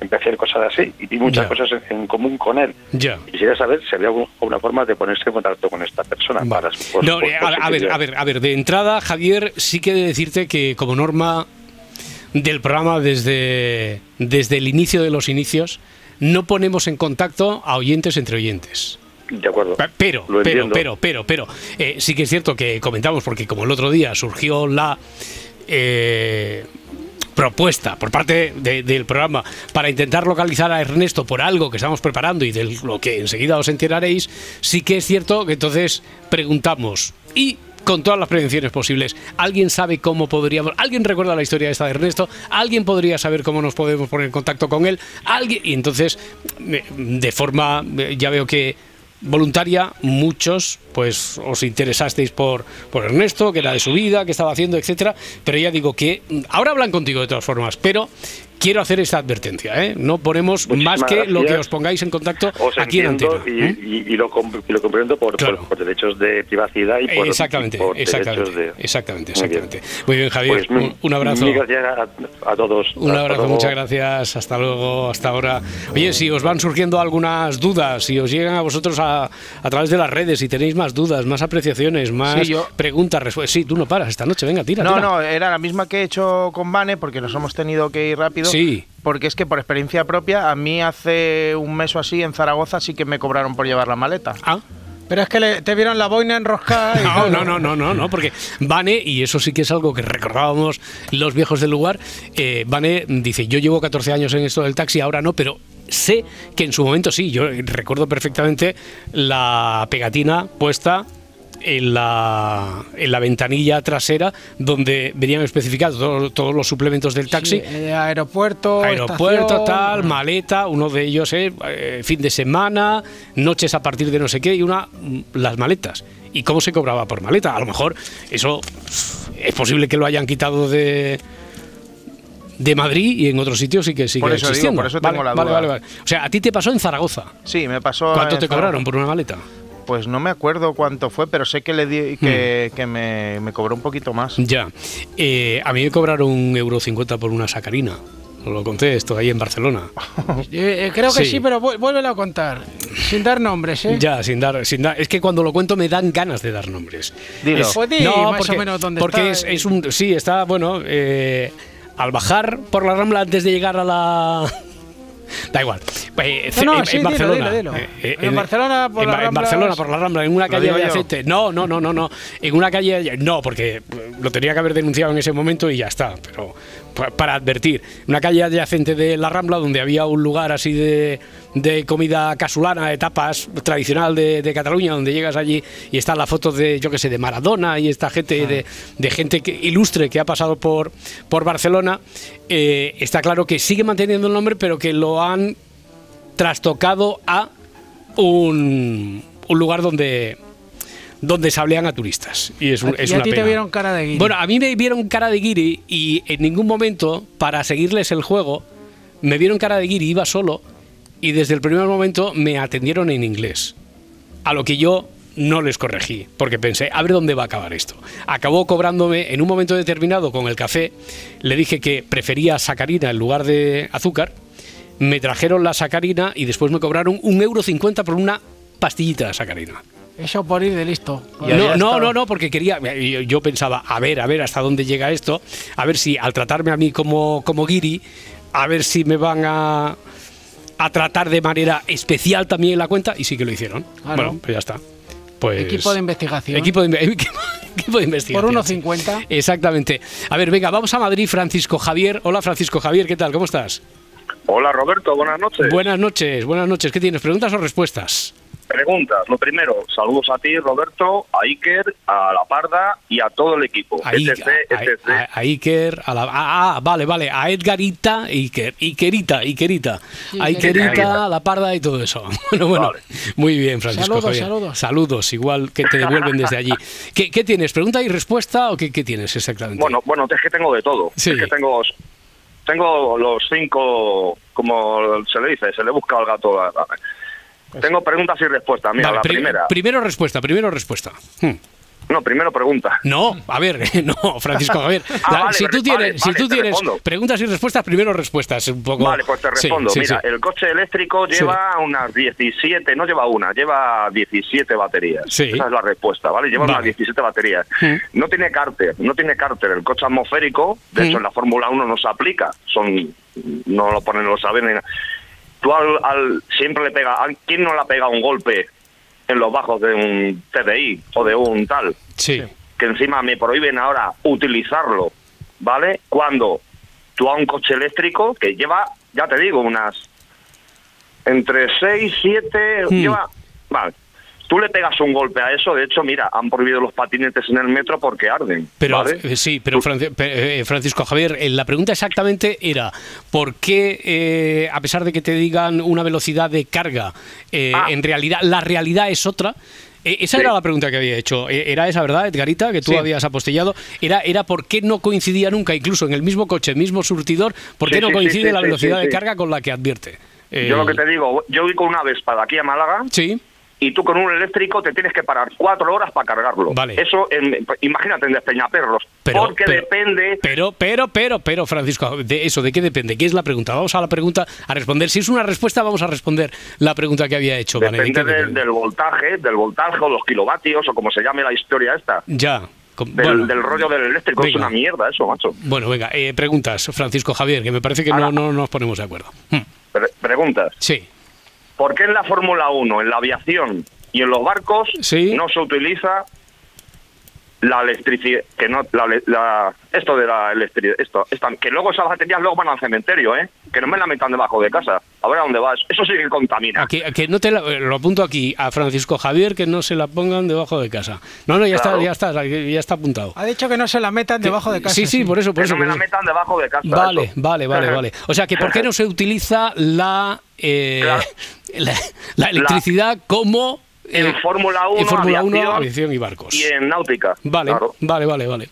empecé a hacer cosas así y vi muchas cosas en, en común con él. Ya. Quisiera saber si había alguna forma de ponerse en contacto con esta persona. para, por- No, por- eh, por a, a ver, a ver, a ver, de entrada, Javier, sí que he de decirte que como norma del programa desde, desde el inicio de los inicios, no ponemos en contacto a oyentes entre oyentes. De acuerdo. Pe- Pero, pero, pero, pero, pero, eh, sí que es cierto que comentamos, porque como el otro día surgió la eh, propuesta por parte de- del programa para intentar localizar a Ernesto por algo que estamos preparando y de lo que enseguida os enteraréis, sí que es cierto que entonces preguntamos y con todas las prevenciones posibles. ¿Alguien sabe cómo podríamos? ¿Alguien recuerda la historia esta de Ernesto? ¿Alguien podría saber cómo nos podemos poner en contacto con él? ¿Alguien? Y entonces, eh, de forma, eh, ya veo que voluntaria, muchos pues os interesasteis por, por Ernesto, que era de su vida, que estaba haciendo, etcétera. Pero ya digo que mm, ahora hablan contigo de todas formas, pero quiero hacer esta advertencia, ¿eh? No ponemos Muchísimas más que lo que os pongáis en contacto Os aquí en antena. y, ¿eh? y- y lo, comprendo por, Claro. por- por derechos de privacidad y por, exactamente, y por exactamente, derechos de... exactamente, Muy bien. exactamente. Muy bien, Javier, Pues, un, un abrazo. gracias a, a todos. Un Hasta abrazo, luego. muchas gracias. Hasta luego, hasta ahora. Oye, si os van surgiendo algunas dudas, si os llegan a vosotros a, a través de las redes, si tenéis más dudas, más apreciaciones, más Sí, yo- preguntas, respuestas. Sí, tú no paras esta noche, venga, tira. No, tira. no, era la misma que he hecho con Vane porque nos hemos tenido que ir rápido. Sí. Porque es que por experiencia propia, a mí hace un mes o así en Zaragoza sí que me cobraron por llevar la maleta. Ah. Pero es que le- te vieron la boina enroscada y No, no, no, no, no, no, porque Vane, y eso sí que es algo que recordábamos los viejos del lugar, eh, Vane dice, yo llevo 14 años en esto del taxi, ahora no, pero sé que en su momento sí, yo recuerdo perfectamente la pegatina puesta en la, en la ventanilla trasera donde venían especificados todo- todos los suplementos del taxi. Sí, eh, aeropuerto, Aeropuerto, estación. tal, maleta, uno de ellos eh, eh, fin de semana, noches a partir de no sé qué, y una mm, las maletas. ¿Y cómo se cobraba por maleta? A lo mejor eso es posible que lo hayan quitado de de Madrid y en otros sitios sí que sigue Por eso digo, existiendo. por eso Vale, tengo la vale, duda. vale, vale. O sea, a ti te pasó en Zaragoza. Sí, me pasó. ¿Cuánto en te Zaragoza. cobraron por una maleta? Pues no me acuerdo cuánto fue, pero sé que le di, Hmm. que, que me, me cobró un poquito más. Ya. Eh, a mí me cobraron un euro cincuenta por una sacarina. Os lo conté esto ahí en Barcelona. Eh, eh, creo que Sí. sí, pero vué- vuélvelo a contar. Sin dar nombres, ¿eh? Ya, sin dar, sin dar. Es que cuando lo cuento me dan ganas de dar nombres. Dilo. Es- Pues di más o menos dónde porque está, es, eh. es un. Sí, está, bueno. eh, al bajar por la rambla antes de llegar a la. Da igual. Eh, No, no, en, sí, en Barcelona. dilo, dilo. eh, En Barcelona, por en, la Ba- en Rambla- Barcelona, por la Rambla, en una ¿Lo calle yo? adyacente. No, no, no, no, no. En una calle. No, porque eh, lo tenía que haber denunciado en ese momento y ya está. Pero para advertir. Una calle adyacente de la Rambla donde había un lugar así de, de comida casulana, de tapas tradicional de, de Cataluña, donde llegas allí y está la foto de, yo que sé, de Maradona y esta gente, de, de gente que, ilustre que ha pasado por, por Barcelona. Eh, está claro que sigue manteniendo el nombre, pero que lo han trastocado a un, un lugar donde donde sablean a turistas y es, un- es y a una ti te vieron cara de guiri. Bueno, a mí me vieron cara de guiri y en ningún momento, para seguirles el juego, me vieron cara de guiri, iba solo y desde el primer momento me atendieron en inglés. A lo que yo no les corregí, porque pensé, a ver dónde va a acabar esto. Acabó cobrándome en un momento determinado con el café, le dije que prefería sacarina en lugar de azúcar, me trajeron la sacarina y después me cobraron un euro cincuenta por una pastillita de sacarina. Eso por ir de listo. No, no, no, no, porque quería. Yo, yo pensaba, a ver, a ver hasta dónde llega esto, a ver si al tratarme a mí como, como guiri, a ver si me van a a tratar de manera especial también la cuenta y sí que lo hicieron. Claro. Bueno, pues ya está. Pues, Equipo de investigación. Equipo de, inve- equipo, equipo de investigación. Por sí. 1,50. Exactamente. A ver, venga, vamos a Madrid, Francisco Javier. Hola, Francisco Javier, ¿qué tal? ¿Cómo estás? Hola Roberto, buenas noches. Buenas noches, buenas noches. ¿Qué tienes? ¿Preguntas o respuestas? Preguntas. Lo primero, saludos a ti Roberto, a Iker, a La Parda y a todo el equipo. A, I- etc, a- etc. a- a Iker, a la, ah, ah, vale, vale, a Edgarita, Iker, Ikerita, Ikerita, Sí, a Ikerita. Ikerita, a la parda y todo eso. Bueno, bueno, muy bien, Francisco Saludos, Javier. saludos. Saludos, igual que te devuelven desde allí. ¿Qué, qué tienes? ¿Pregunta y respuesta o qué, qué tienes exactamente? Bueno, bueno, es que tengo de todo. Sí. Es que tengo, tengo los cinco, como se le dice, se le busca al gato. Tengo preguntas y respuestas. Mira, Vale, la pri- primera. Primero respuesta, primero respuesta. Hmm. No, primero pregunta. No, a ver, no, Francisco Javier. Ah, La- vale, si tú vale, tienes, si tú tienes respondo. preguntas y respuestas, primero respuestas. Un poco. Vale, pues te respondo. sí, Mira, sí. el coche eléctrico lleva unas 17, no lleva una, lleva 17 baterías. Sí. Esa es la respuesta, ¿vale? Lleva Vale. unas 17 baterías. Mm. No tiene cárter, no tiene cárter. El coche atmosférico, de hecho en la Fórmula 1 no se aplica. Son no lo ponen los aviones. ni nada. Tú al, al- siempre le pega, ¿a ¿quién no le ha pegado un golpe en los bajos de un TDI o de un tal? Sí. que encima me prohíben ahora utilizarlo, ¿vale? Cuando tú a un coche eléctrico que lleva, ya te digo, unas entre 6, 7, Hmm. lleva, vale. Tú le pegas un golpe a eso, de hecho, mira, han prohibido los patinetes en el metro porque arden. Pero ¿vale? eh, sí, pero pe- eh, Francisco Javier, eh, la pregunta exactamente era ¿por qué, eh, a pesar de que te digan una velocidad de carga, eh, Ah. en realidad la realidad es otra? Eh, esa Sí. era la pregunta que había hecho. Eh, Era esa, ¿verdad, Edgarita? Que tú Sí. habías apostillado. Era, era por qué no coincidía nunca, incluso en el mismo coche, mismo surtidor, por qué Sí, no coincide la velocidad de carga con la que advierte. Yo lo que te digo, yo voy con una Vespa de aquí a Málaga Sí. Y tú con un eléctrico te tienes que parar cuatro horas para cargarlo. Vale. Eso, en- imagínate en Despeñaperros. Pero- porque pero- depende Pero, pero, pero, pero, Francisco, de eso, ¿de qué depende? ¿Qué es la pregunta? Vamos a la pregunta a responder. Si es una respuesta, vamos a responder la pregunta que había hecho. Vane. ¿De Depende del, voltaje, del voltaje o los kilovatios o como se llame la historia esta. Ya. Del, bueno, del rollo del eléctrico es una mierda eso, macho. Bueno, venga, eh, preguntas, Francisco Javier, que me parece que no, no nos ponemos de acuerdo. Hmm, Pre- preguntas. Sí. ¿Por qué en la Fórmula 1, en la aviación y en los barcos Sí. no se utiliza la electricidad, que no, la, la- esto de la electricidad, esto, esta- que luego esas baterías luego van al cementerio, ¿eh? Que no me la metan debajo de casa. A ver a dónde vas. Eso sí que contamina. Aquí, que no te la- eh, lo apunto aquí a Francisco Javier que no se la pongan debajo de casa. No, no, ya Claro. está, ya está, ya está apuntado. Ha dicho que no se la metan debajo de casa. Sí, sí, por eso, por que eso. no me la metan debajo de casa. Vale, eso. vale, vale, vale. O sea, que ¿por qué no se utiliza la, eh, Claro. la, la electricidad como En eh, Fórmula 1, en Fórmula 1, aviación aviación y barcos? Y en náutica. Vale, Claro. vale, vale, vale.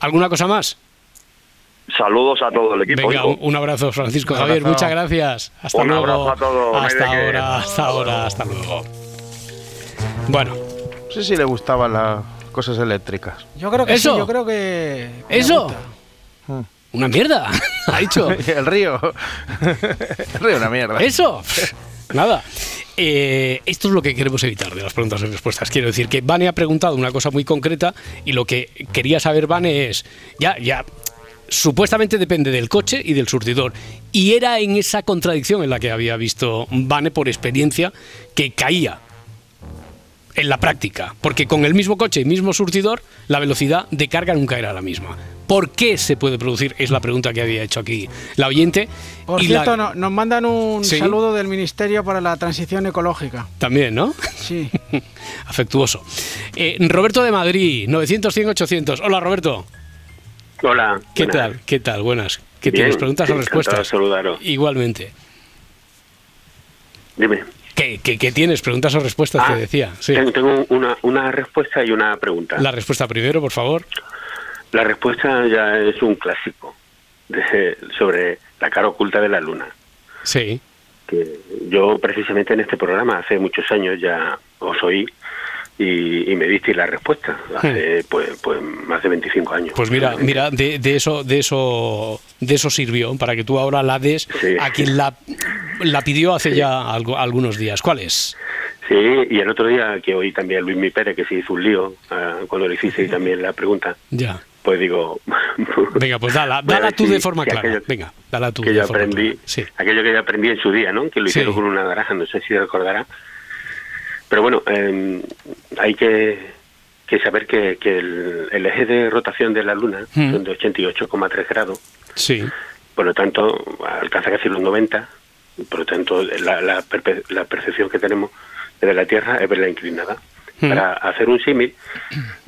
¿Alguna cosa más? Saludos a todo el equipo. Venga, un, un abrazo, Francisco Un Javier. Muchas gracias. Hasta Un luego. abrazo a todos, Hasta ahora, hasta ahora, hasta luego. Bueno, No sé si le gustaban las cosas eléctricas. Yo creo que ¿Eso? sí, yo creo que. ¿Eso? gusta. una mierda, ha dicho. El río. El río es una mierda. Eso, nada. Eh, esto es lo que queremos evitar de las preguntas y respuestas. Quiero decir que Vane ha preguntado una cosa muy concreta y lo que quería saber Vane es, ya, ya, supuestamente depende del coche y del surtidor. Y era en esa contradicción en la que había visto Vane por experiencia que caía en la práctica, porque con el mismo coche y mismo surtidor, la velocidad de carga nunca era la misma. ¿Por qué se puede producir? Es la pregunta que había hecho aquí la oyente. Por Y la- cierto, no- nos mandan un Sí. saludo del Ministerio para la Transición Ecológica. También, ¿no? Sí. Afectuoso. Eh, Roberto de Madrid, 900, 100, 800. Hola, Roberto. Hola. ¿Qué buenas. tal? ¿Qué tal? Buenas. ¿Qué Bien, tienes? ¿Preguntas o respuestas? saludaros. Igualmente. Dime. ¿Qué, qué- qué tienes? ¿Preguntas o respuestas? Ah, te decía. Sí. Tengo, tengo una, una respuesta y una pregunta. La respuesta primero, por favor. La respuesta ya es un clásico de- sobre la cara oculta de la luna. Sí. Que yo precisamente en este programa hace muchos años ya os oí y, y me diste la respuesta. Hace pues, pues más de 25 años. Pues mira, mira, de, de eso, de eso, de eso sirvió para que tú ahora la des Sí. a quien la, la pidió hace ya algo- algunos días. ¿Cuál es? Sí, y el otro día que oí también a Luis Mi Pérez que se hizo un lío ah, cuando le hice también la pregunta. Ya. pues digo... Venga, pues dala, dala tú sí, de forma sí, clara. aquello Venga, dala tú que de yo forma aprendí, clara. Sí. aquello que yo aprendí en su día, ¿no? Que lo hicieron Sí. con una naranja, no sé si recordará. Pero bueno, eh, hay que, que saber que, que el, el eje de rotación de la Luna Mm. son de 88,3 grados, Sí. por lo tanto alcanza casi los 90, y por lo tanto la, la, la percepción que tenemos de la Tierra es verla inclinada. Mm. Para hacer un símil,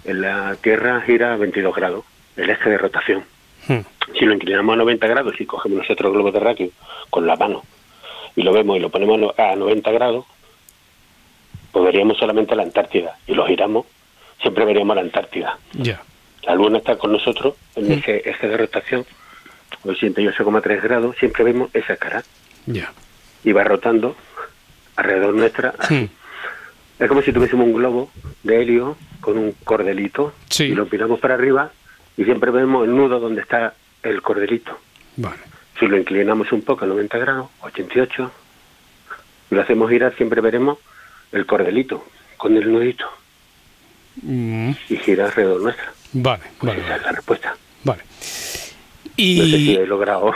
la Tierra gira a 22 grados, el eje de rotación. Mm. Si lo inclinamos a 90 grados y cogemos nosotros el globo terráqueo con la mano y lo vemos y lo ponemos a 90 grados, pues veríamos solamente la Antártida y lo giramos, siempre veríamos la Antártida. Ya. La Luna está con nosotros en Mm. ese eje de rotación, 88,3 grados, siempre vemos esa cara Ya. y va rotando alrededor nuestra. Mm. Es como si tuviésemos un globo de helio con un cordelito Sí. y lo miramos para arriba y siempre vemos el nudo donde está el cordelito. Vale. Si lo inclinamos un poco a 90 grados, 88, y lo hacemos girar, siempre veremos el cordelito con el nudito Mm, y gira alrededor nuestra. Vale, Pues vale, esa vale. es la respuesta. Vale. No sé si Y he logrado.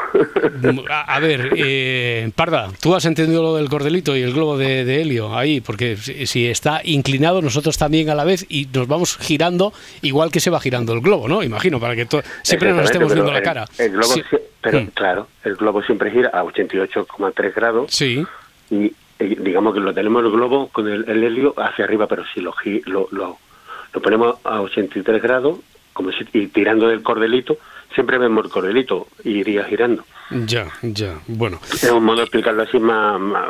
a, a ver, eh, Parda, tú has entendido lo del cordelito y el globo de, de helio ahí, porque si, si está inclinado, nosotros también a la vez y nos vamos girando igual que se va girando el globo, ¿no? Imagino, para que siempre nos estemos viendo la cara. el- el globo Sí. sí- pero Mm. claro, el globo siempre gira a 88,3 grados Sí, y, y digamos que lo tenemos el globo con el, el helio hacia arriba, pero si lo, lo, lo, lo ponemos a 83 grados como si, y tirando del cordelito, siempre vemos el cordelito y iría girando. ya, ya. Bueno, Es un modo de explicarlo así más... más-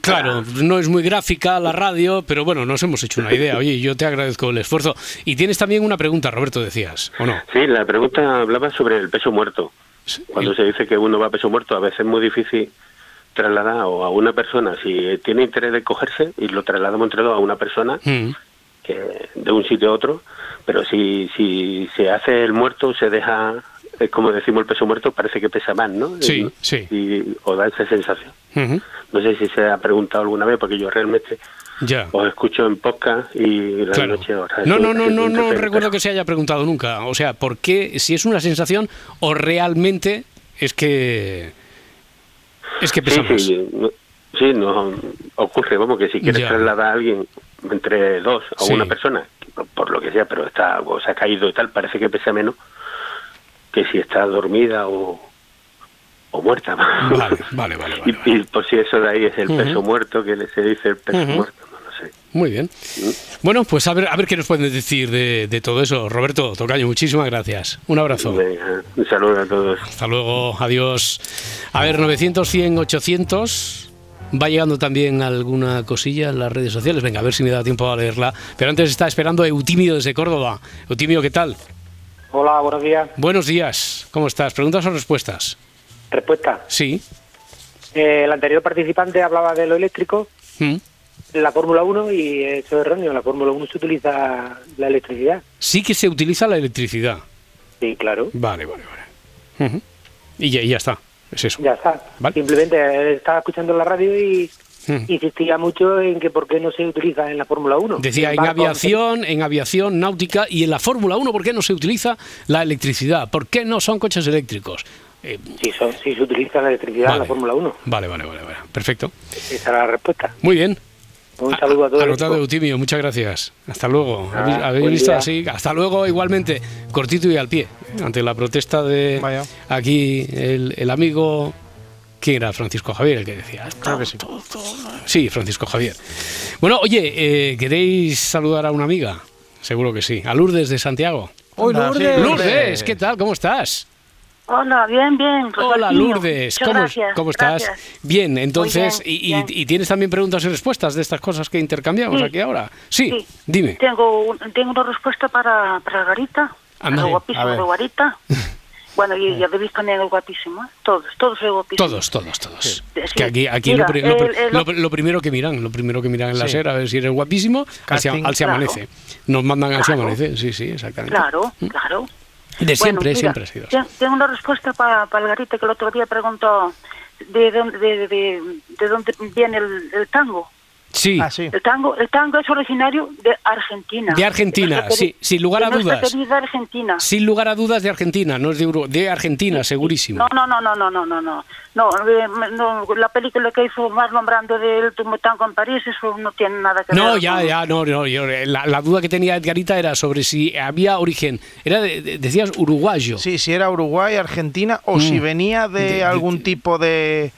claro, no es muy gráfica la radio, pero bueno, nos hemos hecho una idea. Oye, yo te agradezco el esfuerzo. Y tienes también una pregunta, Roberto, decías, ¿o no? Sí, la pregunta hablaba sobre el peso muerto. Cuando se dice que uno va a peso muerto, a veces es muy difícil trasladar o a una persona, si tiene interés de cogerse, y lo trasladamos entre dos a una persona Mm, que de un sitio a otro, pero si, si se hace el muerto, se deja, es como decimos el peso muerto, parece que pesa más, ¿no? Sí, Y- sí. Y, o da esa sensación. No sé si se ha preguntado alguna vez, porque yo realmente Ya. os escucho en podcast y la Claro. noche ahora. No, no, no, no, no recuerdo que se haya preguntado nunca. O sea, ¿por qué? Si es una sensación o realmente es que es que pesa Sí, más. sí, no- sí, nos ocurre, vamos, que si quieres Ya. trasladar a alguien entre dos o Sí. una persona, por lo que sea, pero está o se ha caído y tal, parece que pesa menos que si está dormida o, o muerta. Vale, vale, vale. vale, y, y por si eso de ahí es el peso muerto, que se dice el peso muerto, no. Muy bien. Bueno, pues a ver, a ver qué nos pueden decir de, de todo eso. Roberto, Tocayo, muchísimas gracias. Un abrazo. Venga, un saludo a todos. Hasta luego, adiós. A ver, 900, 100, 800. Va llegando también alguna cosilla en las redes sociales. Venga, a ver si me da tiempo a leerla. Pero antes está esperando Eutimio desde Córdoba. Eutimio, ¿qué tal? Hola, buenos días. Buenos días. ¿Cómo estás? ¿Preguntas o respuestas? Respuesta. Sí. Eh, el anterior participante hablaba de lo eléctrico, Mm. La Fórmula 1, y eso es erróneo. En la Fórmula 1 se utiliza la electricidad. Sí que se utiliza la electricidad. Sí, claro. Vale, vale, vale. Y, ya, y ya está. Es eso. Ya está. Vale. Simplemente eh, estaba escuchando la radio y insistía mucho en que por qué no se utiliza en la Fórmula 1. Decía en aviación, en aviación náutica y en la Fórmula 1, ¿por qué no se utiliza la electricidad? ¿Por qué no son coches eléctricos? Eh, Sí, son- sí se utiliza la electricidad en la Fórmula 1. vale, vale, vale, vale. Perfecto. Esa es la respuesta. Muy bien. Un saludo a todos. Anotado, Eutimio, muchas gracias. Hasta luego. Ah, ¿Habéis, visto día. así? Hasta luego, igualmente. Cortito y al pie. Ante la protesta de Vaya. aquí el, el amigo. ¿Quién era? Francisco Javier, el que decía. Creo que sí. Sí, Francisco Javier. Bueno, oye, eh, ¿queréis saludar a una amiga? Seguro que sí. A Lourdes de Santiago. ¡Uy, Anda, Lourdes! Lourdes, ¿qué tal? ¿Cómo estás? Hola, bien, bien. pues Hola Lourdes, ¿cómo, gracias, cómo estás? gracias. Bien, entonces, bien, y, y- bien. y tienes también preguntas y respuestas de estas cosas que intercambiamos Sí. aquí ahora? Sí, Sí. dime. Tengo, un- tengo una respuesta para, para Garita. Anda. el Sí, guapísimo de Garita. bueno, y ya habéis también el guapísimo. ¿eh? Todos, todos el guapísimo. Todos, todos, todos. Sí. Que aquí, aquí Mira, lo, pri- lo pri- el- el- lo- lo primero que miran, lo primero que miran en la. SER, a ver si eres guapísimo, al se, al se Claro. amanece. Nos mandan al se Claro. amanece, sí, sí, exactamente. Claro, claro. De siempre, Bueno, mira, siempre ha sido Tengo una respuesta para, para el Garita que el otro día preguntó de dónde, de, de- de dónde viene el, el tango. Sí. Ah, sí. El tango, el tango es originario de Argentina. De Argentina, De sí, sin lugar a de dudas. Argentina. Sin lugar a dudas de Argentina, no es de Uruguay, de Argentina, segurísimo. No, no, no, no, no, no, no, no. Eh, no, la película que hizo Marlon Brando del último tango en París, eso no tiene nada que ver. No, ya, con- ya, no, no. yo- la, la duda que tenía Edgarita era sobre si había origen. Era, de- de- decías, uruguayo. Sí, si era Uruguay, Argentina o si Mm. venía de, algún tipo de,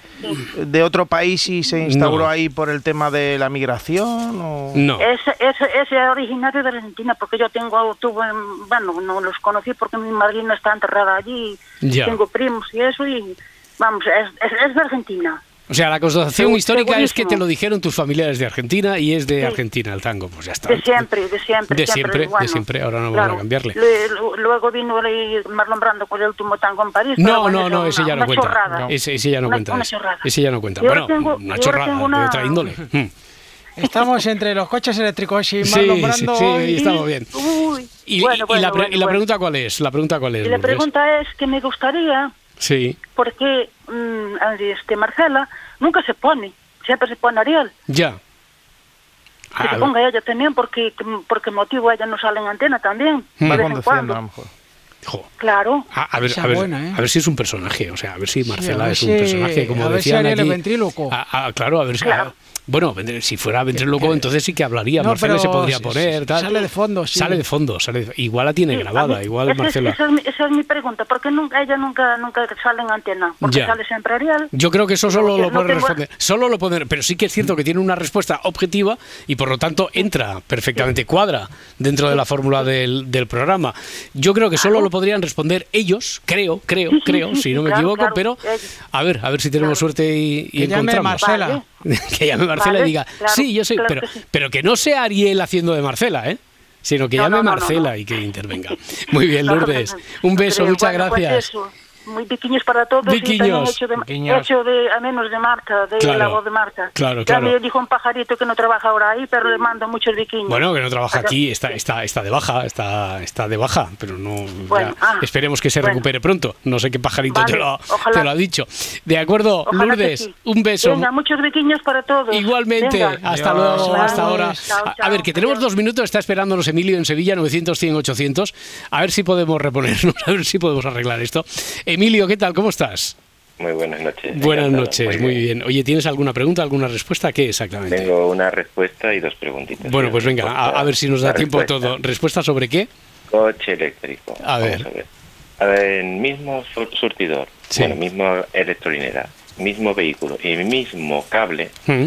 de otro país y se instauró No. ahí por el tema de la migración o... No. Ese, ese, ese es originario de Argentina, porque yo tengo, tuve, bueno, no los conocí porque mi madrina está enterrada allí, Ya. tengo primos y eso, y vamos, es, es, es de Argentina. O sea, la constatación histórica es que te lo dijeron tus familiares de Argentina y es de Sí. Argentina el tango. Pues ya está. De siempre, de siempre. De siempre, de bueno, siempre. Ahora no claro. van a cambiarle. Le- lu- luego vino el Marlon Brando con el último tango en París. No, bueno, no, no, es ese ya no cuenta. Ese, ese ya no Una- cuenta. una ese. chorrada. Ese ya no cuenta. Bueno, tengo- una chorrada una- de otra índole. Mm. Estamos entre los coches eléctricos y Sí, Marlon sí, Brando. sí, y- estamos bien. Uy, Y, bueno, y- y la, y la bueno. pregunta cuál es? La pregunta cuál es? Y la pregunta es que me gustaría, Sí, porque mm, este, Marcela nunca se pone, siempre se pone Ariel. ya. Que Ah, se ponga ella también, porque porque motivo ella no sale en antena también, Hmm. Va vez en cuando. Claro. A, a ver, a, ver, buena, ¿eh? a ver si es un personaje, o sea, a ver si Marcela a ver es un si- personaje, como a ver si decían ventríloco. Ah, ah, claro, a ver si... Claro. Bueno, si fuera ventríloco, entonces sí que hablaría. No, Marcela se podría poner, tal. sale de fondo, sí. Sale de fondo, sale de- igual la tiene grabada, mí- igual esa, Marcela. Esa es, mi, esa es mi pregunta, ¿por qué nunca, ella nunca, nunca sale en antena? Porque Ya. sale siempre Ariel. Yo creo que eso solo lo no puede tengo- responder. Solo lo puede, pero sí que es cierto que tiene una respuesta objetiva y por lo tanto entra perfectamente, cuadra dentro de la fórmula del, del programa. Yo creo que solo lo podrían responder ellos, creo, creo, sí, creo, sí, si no me claro, equivoco, claro, pero ellos. a ver, a ver si tenemos suerte y, y encontramos. Marcela. que llame Marcela Vale, y diga, claro, sí, yo claro pero, que sí. pero que no sea Ariel haciendo de Marcela, ¿eh? Sino que No, llame no, no, no, Marcela y que intervenga. Muy bien, Lourdes. Un beso, muchas bueno, pues gracias. Muy piquiños para todos y también hecho de, hecho de a menos de Marta, de Claro, la voz de Marta. claro, Ya claro. me dijo un pajarito que no trabaja ahora ahí, pero le mando muchos piquiños. Bueno, que no trabaja aquí, está, está, está de baja, está, está de baja, pero no. Bueno, ya, ah, esperemos que se bueno. recupere pronto. No sé qué pajarito te, Vale, lo, ojalá. te lo ha dicho. De acuerdo, Ojalá Lourdes, sí. un beso. Venga, muchos piquiños para todos. Igualmente, Venga. hasta luego, Chao. hasta ahora. Chao, A- A chao. ver, que tenemos dos minutos, está esperándonos Emilio en Sevilla, 900, 100, 800. A ver si podemos reponernos, a ver si podemos arreglar esto. Emilio, ¿qué tal? ¿Cómo estás? Muy buenas noches. Buenas noches, muy bien. Oye, ¿tienes alguna pregunta, alguna respuesta? ¿Qué exactamente? Tengo una respuesta y dos preguntitas. Bueno, pues venga, a, a ver si nos da tiempo respuesta. todo. ¿Respuesta sobre qué? Coche eléctrico. A Vamos ver. A ver, A ver, mismo sur- surtidor, Sí. bueno, mismo electrolinera, mismo vehículo y mismo cable, Mm,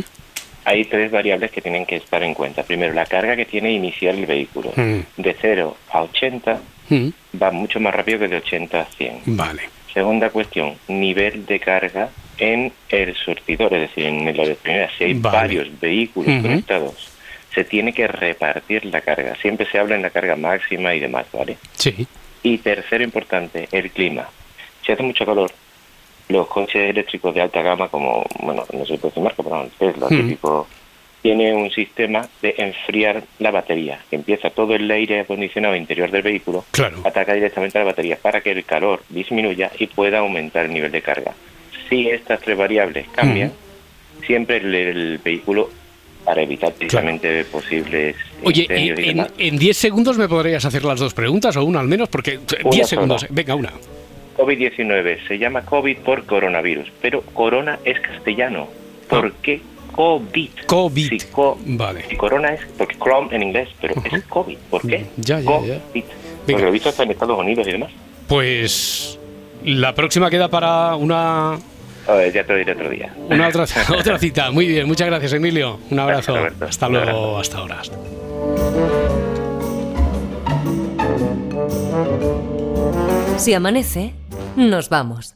hay tres variables que tienen que estar en cuenta. Primero, la carga que tiene inicial el vehículo. mm, De 0 a 80 mm. va mucho más rápido que de 80 a 100. Vale. Segunda cuestión, nivel de carga en el surtidor, es decir, en la electricidad. Si hay Vale. varios vehículos conectados, se tiene que repartir la carga. Siempre se habla en la carga máxima y demás, ¿vale? Sí. Y tercero importante, el clima. Si hace mucho calor, los coches eléctricos de alta gama, como, bueno, no sé por qué marca, pero el Tesla, Ujú. típico, tiene un sistema de enfriar la batería, que empieza todo el aire acondicionado interior del vehículo, Claro. ataca directamente a la batería para que el calor disminuya y pueda aumentar el nivel de carga. Si estas tres variables cambian, siempre el, el vehículo, para evitar precisamente posibles Oye, incendios y en- en demás, en 10 segundos me podrías hacer las dos preguntas, o una al menos, porque eh, 10 Una segundos. Venga, una. COVID-19 se llama COVID por coronavirus, pero corona es castellano. ¿Por qué COVID? COVID. Si, co- Vale. si corona es, porque Chrome en inglés, pero es COVID. ¿Por qué? Ya, ya, ya. COVID. Porque lo he visto hasta en Estados Unidos y demás. Pues la próxima queda para una, A ver, ya te lo diré otro día. una otra, otra cita. Muy bien, muchas gracias, Emilio. Un abrazo. Gracias. Hasta luego, hasta ahora. Si amanece, nos vamos.